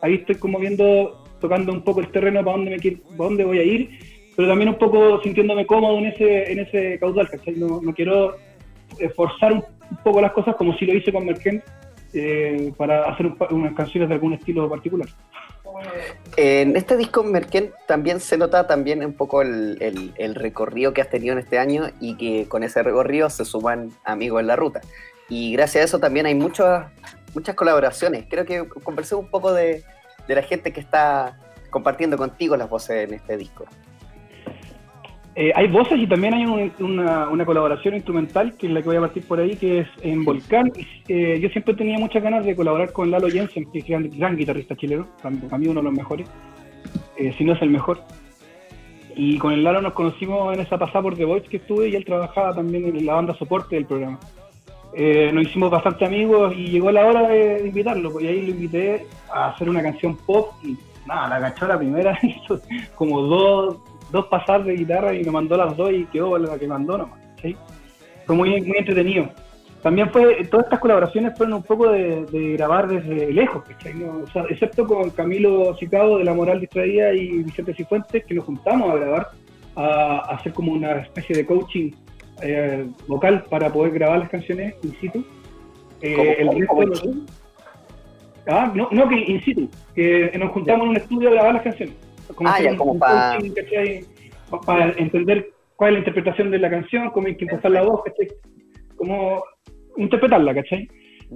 Ahí estoy como viendo, tocando un poco el terreno para dónde, me, para dónde voy a ir, pero también un poco sintiéndome cómodo en ese, en ese caudal, ¿cachai? No, no quiero forzar un, poco las cosas como si lo hice con Merkel eh, para hacer unas canciones de algún estilo particular. En este disco Merkel también se nota también un poco el, recorrido que has tenido en este año y que con ese recorrido se suman amigos en la ruta. Y gracias a eso también hay muchas muchas colaboraciones. Creo que conversé un poco de, de la gente que está compartiendo contigo las voces en este disco. Eh, hay voces y también hay una, una, colaboración instrumental, que es la que voy a partir por ahí, que es en Volcán. Eh, yo siempre tenía muchas ganas de colaborar con Lalo Jensen, que es un gran, guitarrista chileno, para mí uno de los mejores, eh, si no es el mejor. Y con el Lalo nos conocimos en esa pasada por The Voice que estuve y él trabajaba también en la banda soporte del programa. Nos hicimos bastante amigos y llegó la hora de invitarlo, pues, ahí lo invité a hacer una canción pop y nada, la cachó la primera, como dos dos pasadas de guitarra y me mandó las dos y quedó la que mandó nomás. ¿sí? Fue muy, muy entretenido. También fue, todas estas colaboraciones fueron un poco de, grabar desde lejos, excepto con Camilo Cicado de La Moral Distraída y Vicente Cifuentes, que nos juntamos a grabar, a, hacer como una especie de coaching eh, vocal para poder grabar las canciones in situ. Eh, el ah, no, no, que in situ, que nos juntamos en un estudio a grabar las canciones como, ah, como para... para entender cuál es la interpretación de la canción, cómo hay que la voz, ¿cachai? Cómo interpretarla, ¿cachai?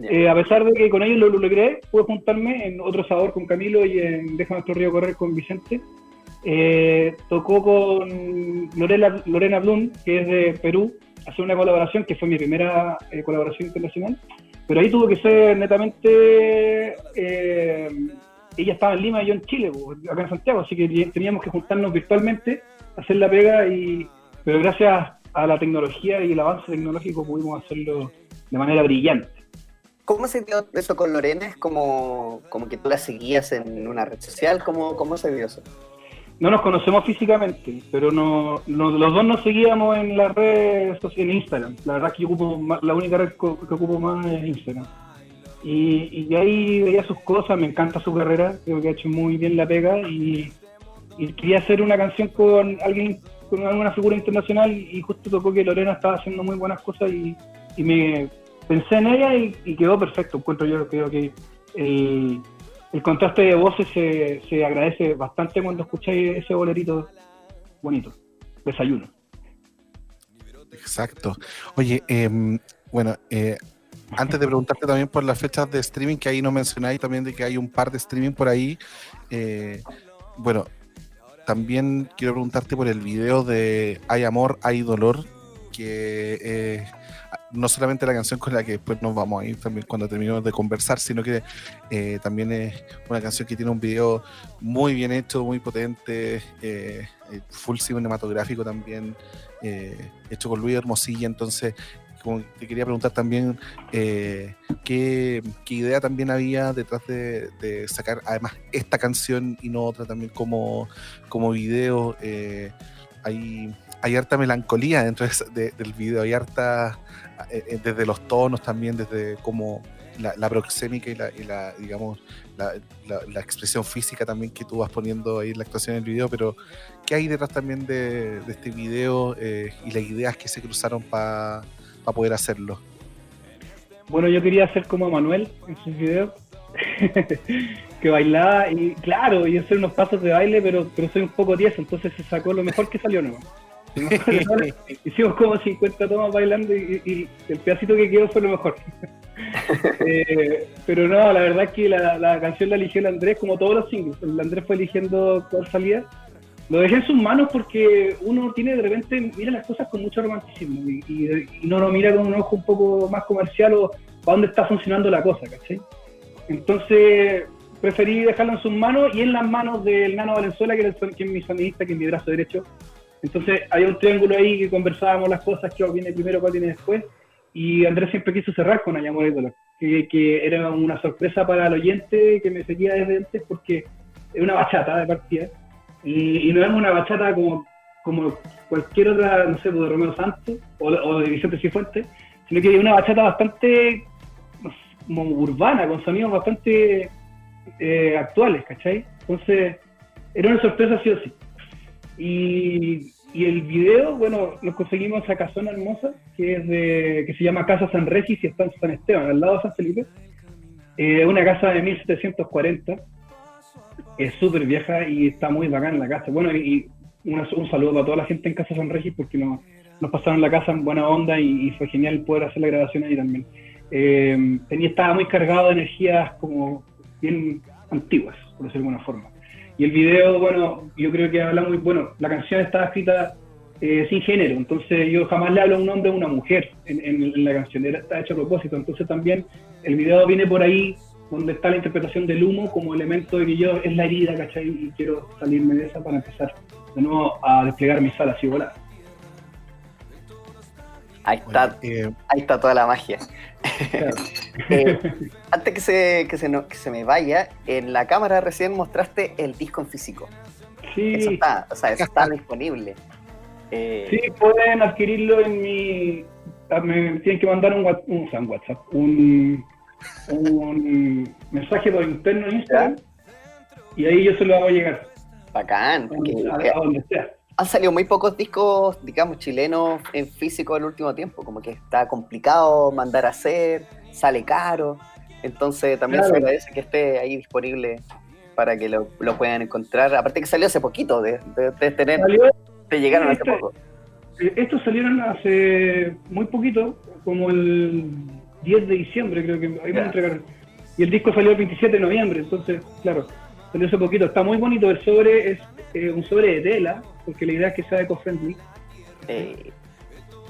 Eh, a pesar de que con ellos lo, logré, pude juntarme en Otro Sabor con Camilo y en Deja Nuestro Río Correr con Vicente. Eh, tocó con Lorena, Lorena Blum, que es de Perú, hacer una colaboración que fue mi primera eh, colaboración internacional. Pero ahí tuvo que ser netamente ella estaba en Lima y yo en Chile, acá en Santiago, así que teníamos que juntarnos virtualmente, hacer la pega, y pero gracias a la tecnología y el avance tecnológico pudimos hacerlo de manera brillante. ¿Cómo se dio eso con Lorena? ¿Es como, como que tú la seguías en una red social? ¿Cómo, cómo se dio eso? No nos conocemos físicamente, pero no, los dos nos seguíamos en la red social, en Instagram. La verdad es que yo ocupo la única red que ocupo más es Instagram. Y, ahí veía sus cosas, me encanta su carrera, creo que ha hecho muy bien la pega y, quería hacer una canción con alguien, con alguna figura internacional y justo tocó que Lorena estaba haciendo muy buenas cosas y, me pensé en ella y, quedó perfecto. Encuentro yo creo que el, contraste de voces se, se agradece bastante cuando escucháis ese bolerito bonito, desayuno. Exacto. Oye, em, bueno, eh, antes de preguntarte también por las fechas de streaming, que ahí no mencionáis también de que hay un par de streaming por ahí. Eh, bueno, también quiero preguntarte por el video de Hay Amor, Hay Dolor, que eh, no solamente la canción con la que después nos vamos a ir también cuando terminemos de conversar, sino que eh, también es una canción que tiene un video muy bien hecho, muy potente, full cinematográfico también, hecho con Luis Hermosilla, entonces te quería preguntar también eh, ¿qué, idea también había detrás de, sacar además esta canción y no otra también como, como video. Eh, hay, hay harta melancolía dentro del video, hay harta, eh, desde los tonos también, desde como la, proxémica y la, digamos, la, expresión física también que tú vas poniendo ahí en la actuación del video, pero ¿qué hay detrás también de, este video y las ideas que se cruzaron para para poder hacerlo? Bueno, yo quería hacer como Manuel en sus videos, que bailaba y claro, y hacer unos pasos de baile, pero, pero soy un poco tieso, entonces se sacó lo mejor que salió, ¿no? Hicimos como 50 tomas bailando y, el pedacito que quedó fue lo mejor. Eh, pero no, la verdad es que la, la, canción la eligió el Andrés, como todos los singles. El Andrés fue eligiendo cuál salía lo dejé en sus manos porque uno tiene de repente, mira las cosas con mucho romanticismo y, no lo mira con un ojo un poco más comercial o para dónde está funcionando la cosa, ¿cachai? Entonces preferí dejarlo en sus manos y en las manos del Nano Valenzuela, que, es mi sonidista, que es mi brazo derecho. Entonces había un triángulo ahí que conversábamos las cosas, que viene primero, cuál viene después. Y Andrés siempre quiso cerrar con Ayamor y que, que era una sorpresa para el oyente que me seguía desde antes porque es una bachata de partida y, no es una bachata como como cualquier otra, no sé, pues, de Romeo Santos o, de Vicente Cifuentes, sino que una bachata bastante urbana, con sonidos bastante eh, actuales, ¿cachai? Entonces, era una sorpresa sí o sí. Y, el video, bueno, lo conseguimos a Casona Hermosa, que es de, que se llama Casa San Regis y está en San Esteban, al lado de San Felipe. Eh, una casa de 1740. Es súper vieja y está muy bacán la casa. Bueno, y, un saludo para toda la gente en Casa San Regis porque nos, nos pasaron la casa en buena onda y, fue genial poder hacer la grabación ahí también. Eh, tenía, estaba muy cargado de energías como bien antiguas, por decirlo de alguna forma. Y el video, bueno, yo creo que habla muy, bueno, la canción estaba escrita eh, sin género, entonces yo jamás le hablo a un hombre o a una mujer en, la canción, está hecho a propósito, entonces también el video viene por ahí, donde está la interpretación del humo como elemento de que yo es la herida, ¿cachai? Y quiero salirme de esa para empezar de nuevo a desplegar mis alas y volar. Ahí está, eh, ahí está toda la magia. Eh, antes que se, que, se que se me vaya, en la cámara recién mostraste el disco en físico. Sí. Eso está, o sea, eso está disponible. Eh, sí, pueden adquirirlo en mi. Ah, me tienen que mandar un, un, WhatsApp, un, un mensaje por interno en Instagram y ahí yo se lo hago llegar. Bacán. a donde sea han salido muy pocos discos, digamos, chilenos en físico el último tiempo, como que está complicado mandar a hacer, sale caro, entonces también se agradece que esté ahí disponible para que lo, puedan encontrar, aparte que salió hace poquito, de, tener, de llegaron hace este, poco. Eh, estos salieron hace muy poquito, como el 10 de diciembre creo que ahí me entregaron, y el disco salió el 27 de noviembre, entonces, claro, salió hace poquito, está muy bonito, el sobre es eh, un sobre de tela, porque la idea es que sea eco-friendly. Eh.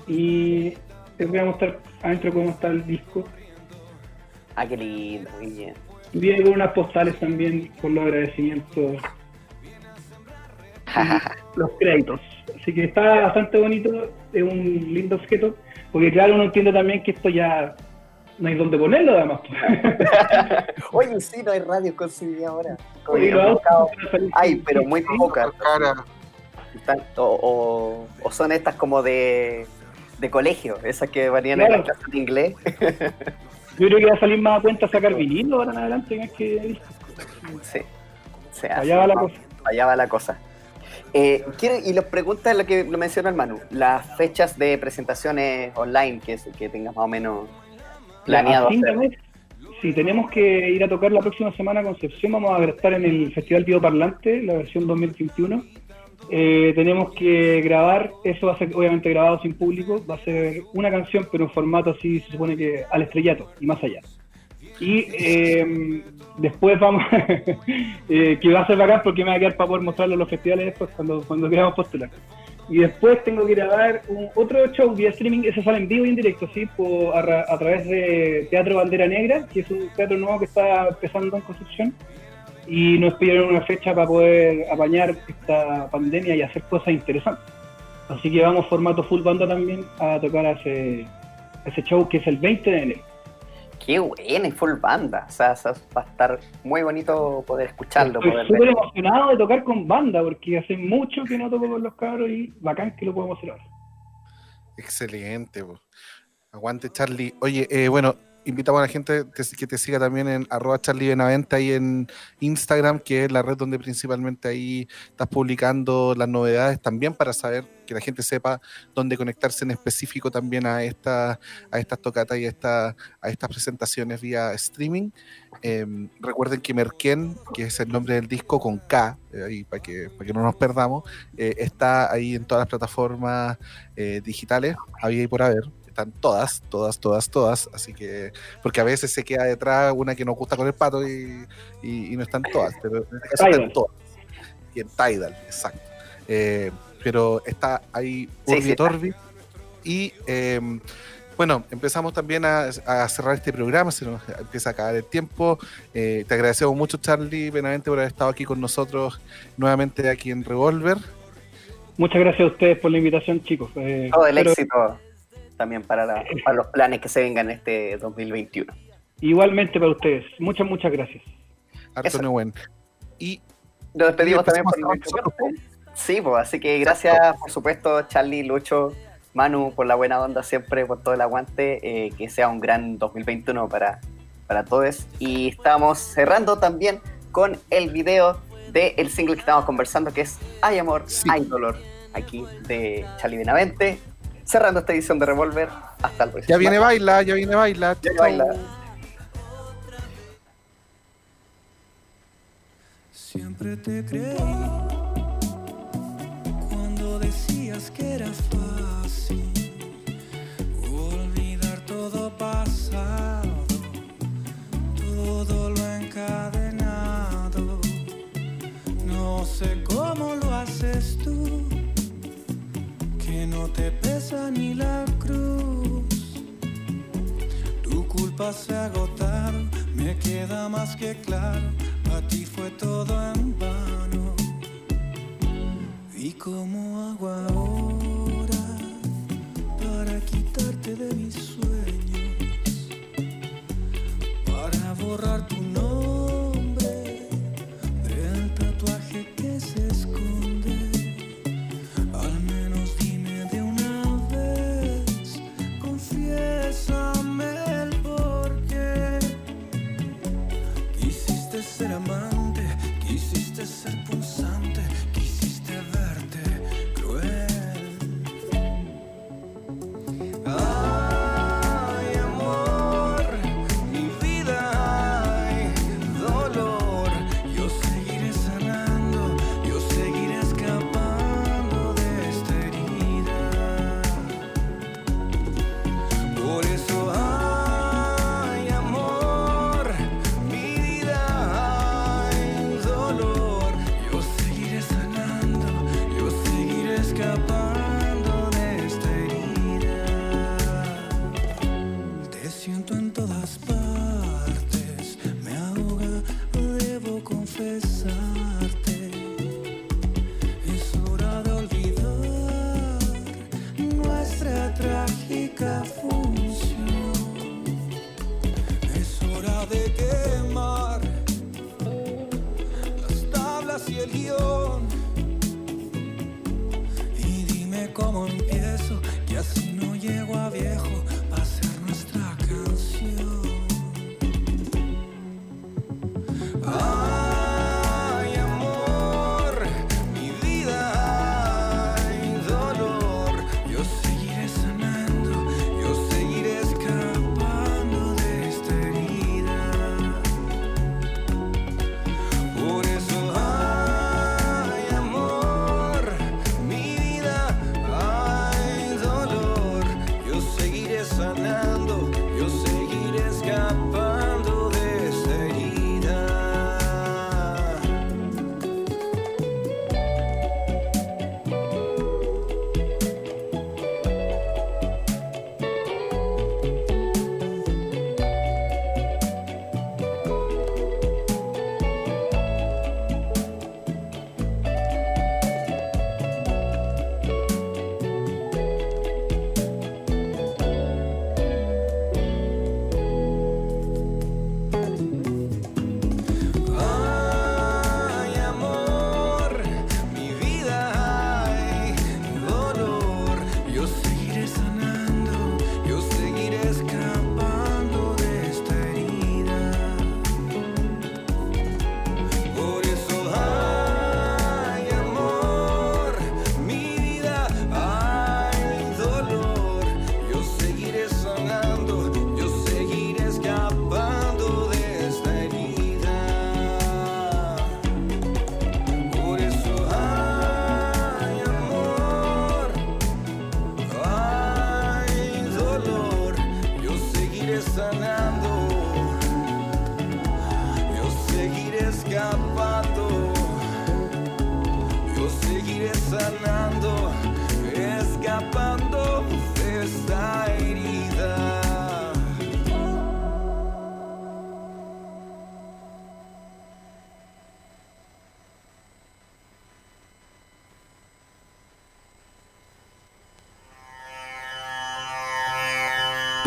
Y te voy a mostrar adentro cómo está el disco. Ah, qué lindo, muy bien. Viene con unas postales también con los agradecimientos. los créditos. Así que está bastante bonito, es un lindo objeto, porque claro, uno entiende también que esto ya no hay dónde ponerlo además. Oye, sí, no hay radio con CD ahora. Ay, pero muy pocas. O, o, son estas como de, de colegio, esas que varían en la clase de inglés. Yo creo que va a salir más a cuenta sacar vinilo ahora en adelante que Sí. allá va la cosa. Allá va la cosa. Eh, y les pregunta lo que lo menciona el Manu, las fechas de presentaciones online que, que tengas más o menos planeado. Sí, tenemos que ir a tocar la próxima semana a Concepción, vamos a estar en el Festival Pío Parlante, la versión 2021. Eh, tenemos que grabar, eso va a ser obviamente grabado sin público, va a ser una canción, pero en formato así, se supone que al estrellato y más allá. Y em, después vamos, eh, que va a ser bacán porque me va a quedar para poder mostrarlo en los festivales después, cuando, cuando queramos postular. Y después tengo que grabar un, otro show vía streaming, ese sale en vivo y en directo, ¿sí? a, través de Teatro Bandera Negra, que es un teatro nuevo que está empezando en construcción. Y nos pidieron una fecha para poder apañar esta pandemia y hacer cosas interesantes. Así que vamos formato full banda también a tocar ese, ese show que es el 20 de enero. Qué buena y full banda. O sea, va a estar muy bonito poder escucharlo. Estoy súper emocionado de tocar con banda porque hace mucho que no toco con los cabros y bacán que lo podemos hacer ahora. Excelente. Aguante, Charlie. Oye, eh, bueno, invitamos a la gente que te siga también en arroba Charlie ahí en Instagram, que es la red donde principalmente ahí estás publicando las novedades también para saber que la gente sepa dónde conectarse en específico también a, esta, a estas tocatas y a, esta, a estas presentaciones vía streaming. Em, recuerden que Merken, que es el nombre del disco con K, eh, ahí para que, para que no nos perdamos, eh, está ahí en todas las plataformas eh, digitales, había y por haber están todas, todas, todas, todas, así que, porque a veces se queda detrás una que nos gusta con el pato y, no están todas, pero en este caso están todas. Y en Tidal, exacto. Eh, pero está ahí Urbi Torbi. Y em, bueno, empezamos también a, cerrar este programa, se nos empieza a acabar el tiempo. Eh, te agradecemos mucho, Charlie, Benavente, por haber estado aquí con nosotros nuevamente aquí en Revolver. Muchas gracias a ustedes por la invitación, chicos. Eh, Todo el éxito también para, los planes que se vengan este 2021. Igualmente para ustedes. Muchas, muchas gracias. Harto buen. Y nos despedimos también por Sí, pues así que gracias, por supuesto, Charlie, Lucho, Manu, por la buena onda siempre, por todo el aguante. Eh, que sea un gran 2021 para, para todos. Y estamos cerrando también con el video del single que estamos conversando, que es Hay Amor, Hay Dolor, aquí de Charlie Benavente. Cerrando esta edición de Revolver, hasta luego. Ya viene baila, ya viene baila. Ya baila. Siempre te creí cuando decías que era fácil olvidar todo pasado, todo lo encadenado. No sé cómo lo haces tú, no te pesa ni la cruz. Tu culpa se ha agotado, me queda más que claro a ti fue todo en vano. ¿Y cómo hago ahora para quitarte de mis sueños? Para borrar tu nombre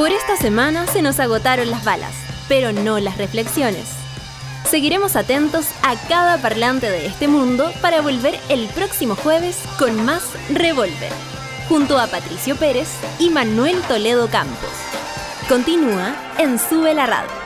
Por esta semana se nos agotaron las balas, pero no las reflexiones. Seguiremos atentos a cada parlante de este mundo para volver el próximo jueves con más Revolver, junto a Patricio Pérez y Manuel Toledo Campos. Continúa en Sube la Radio.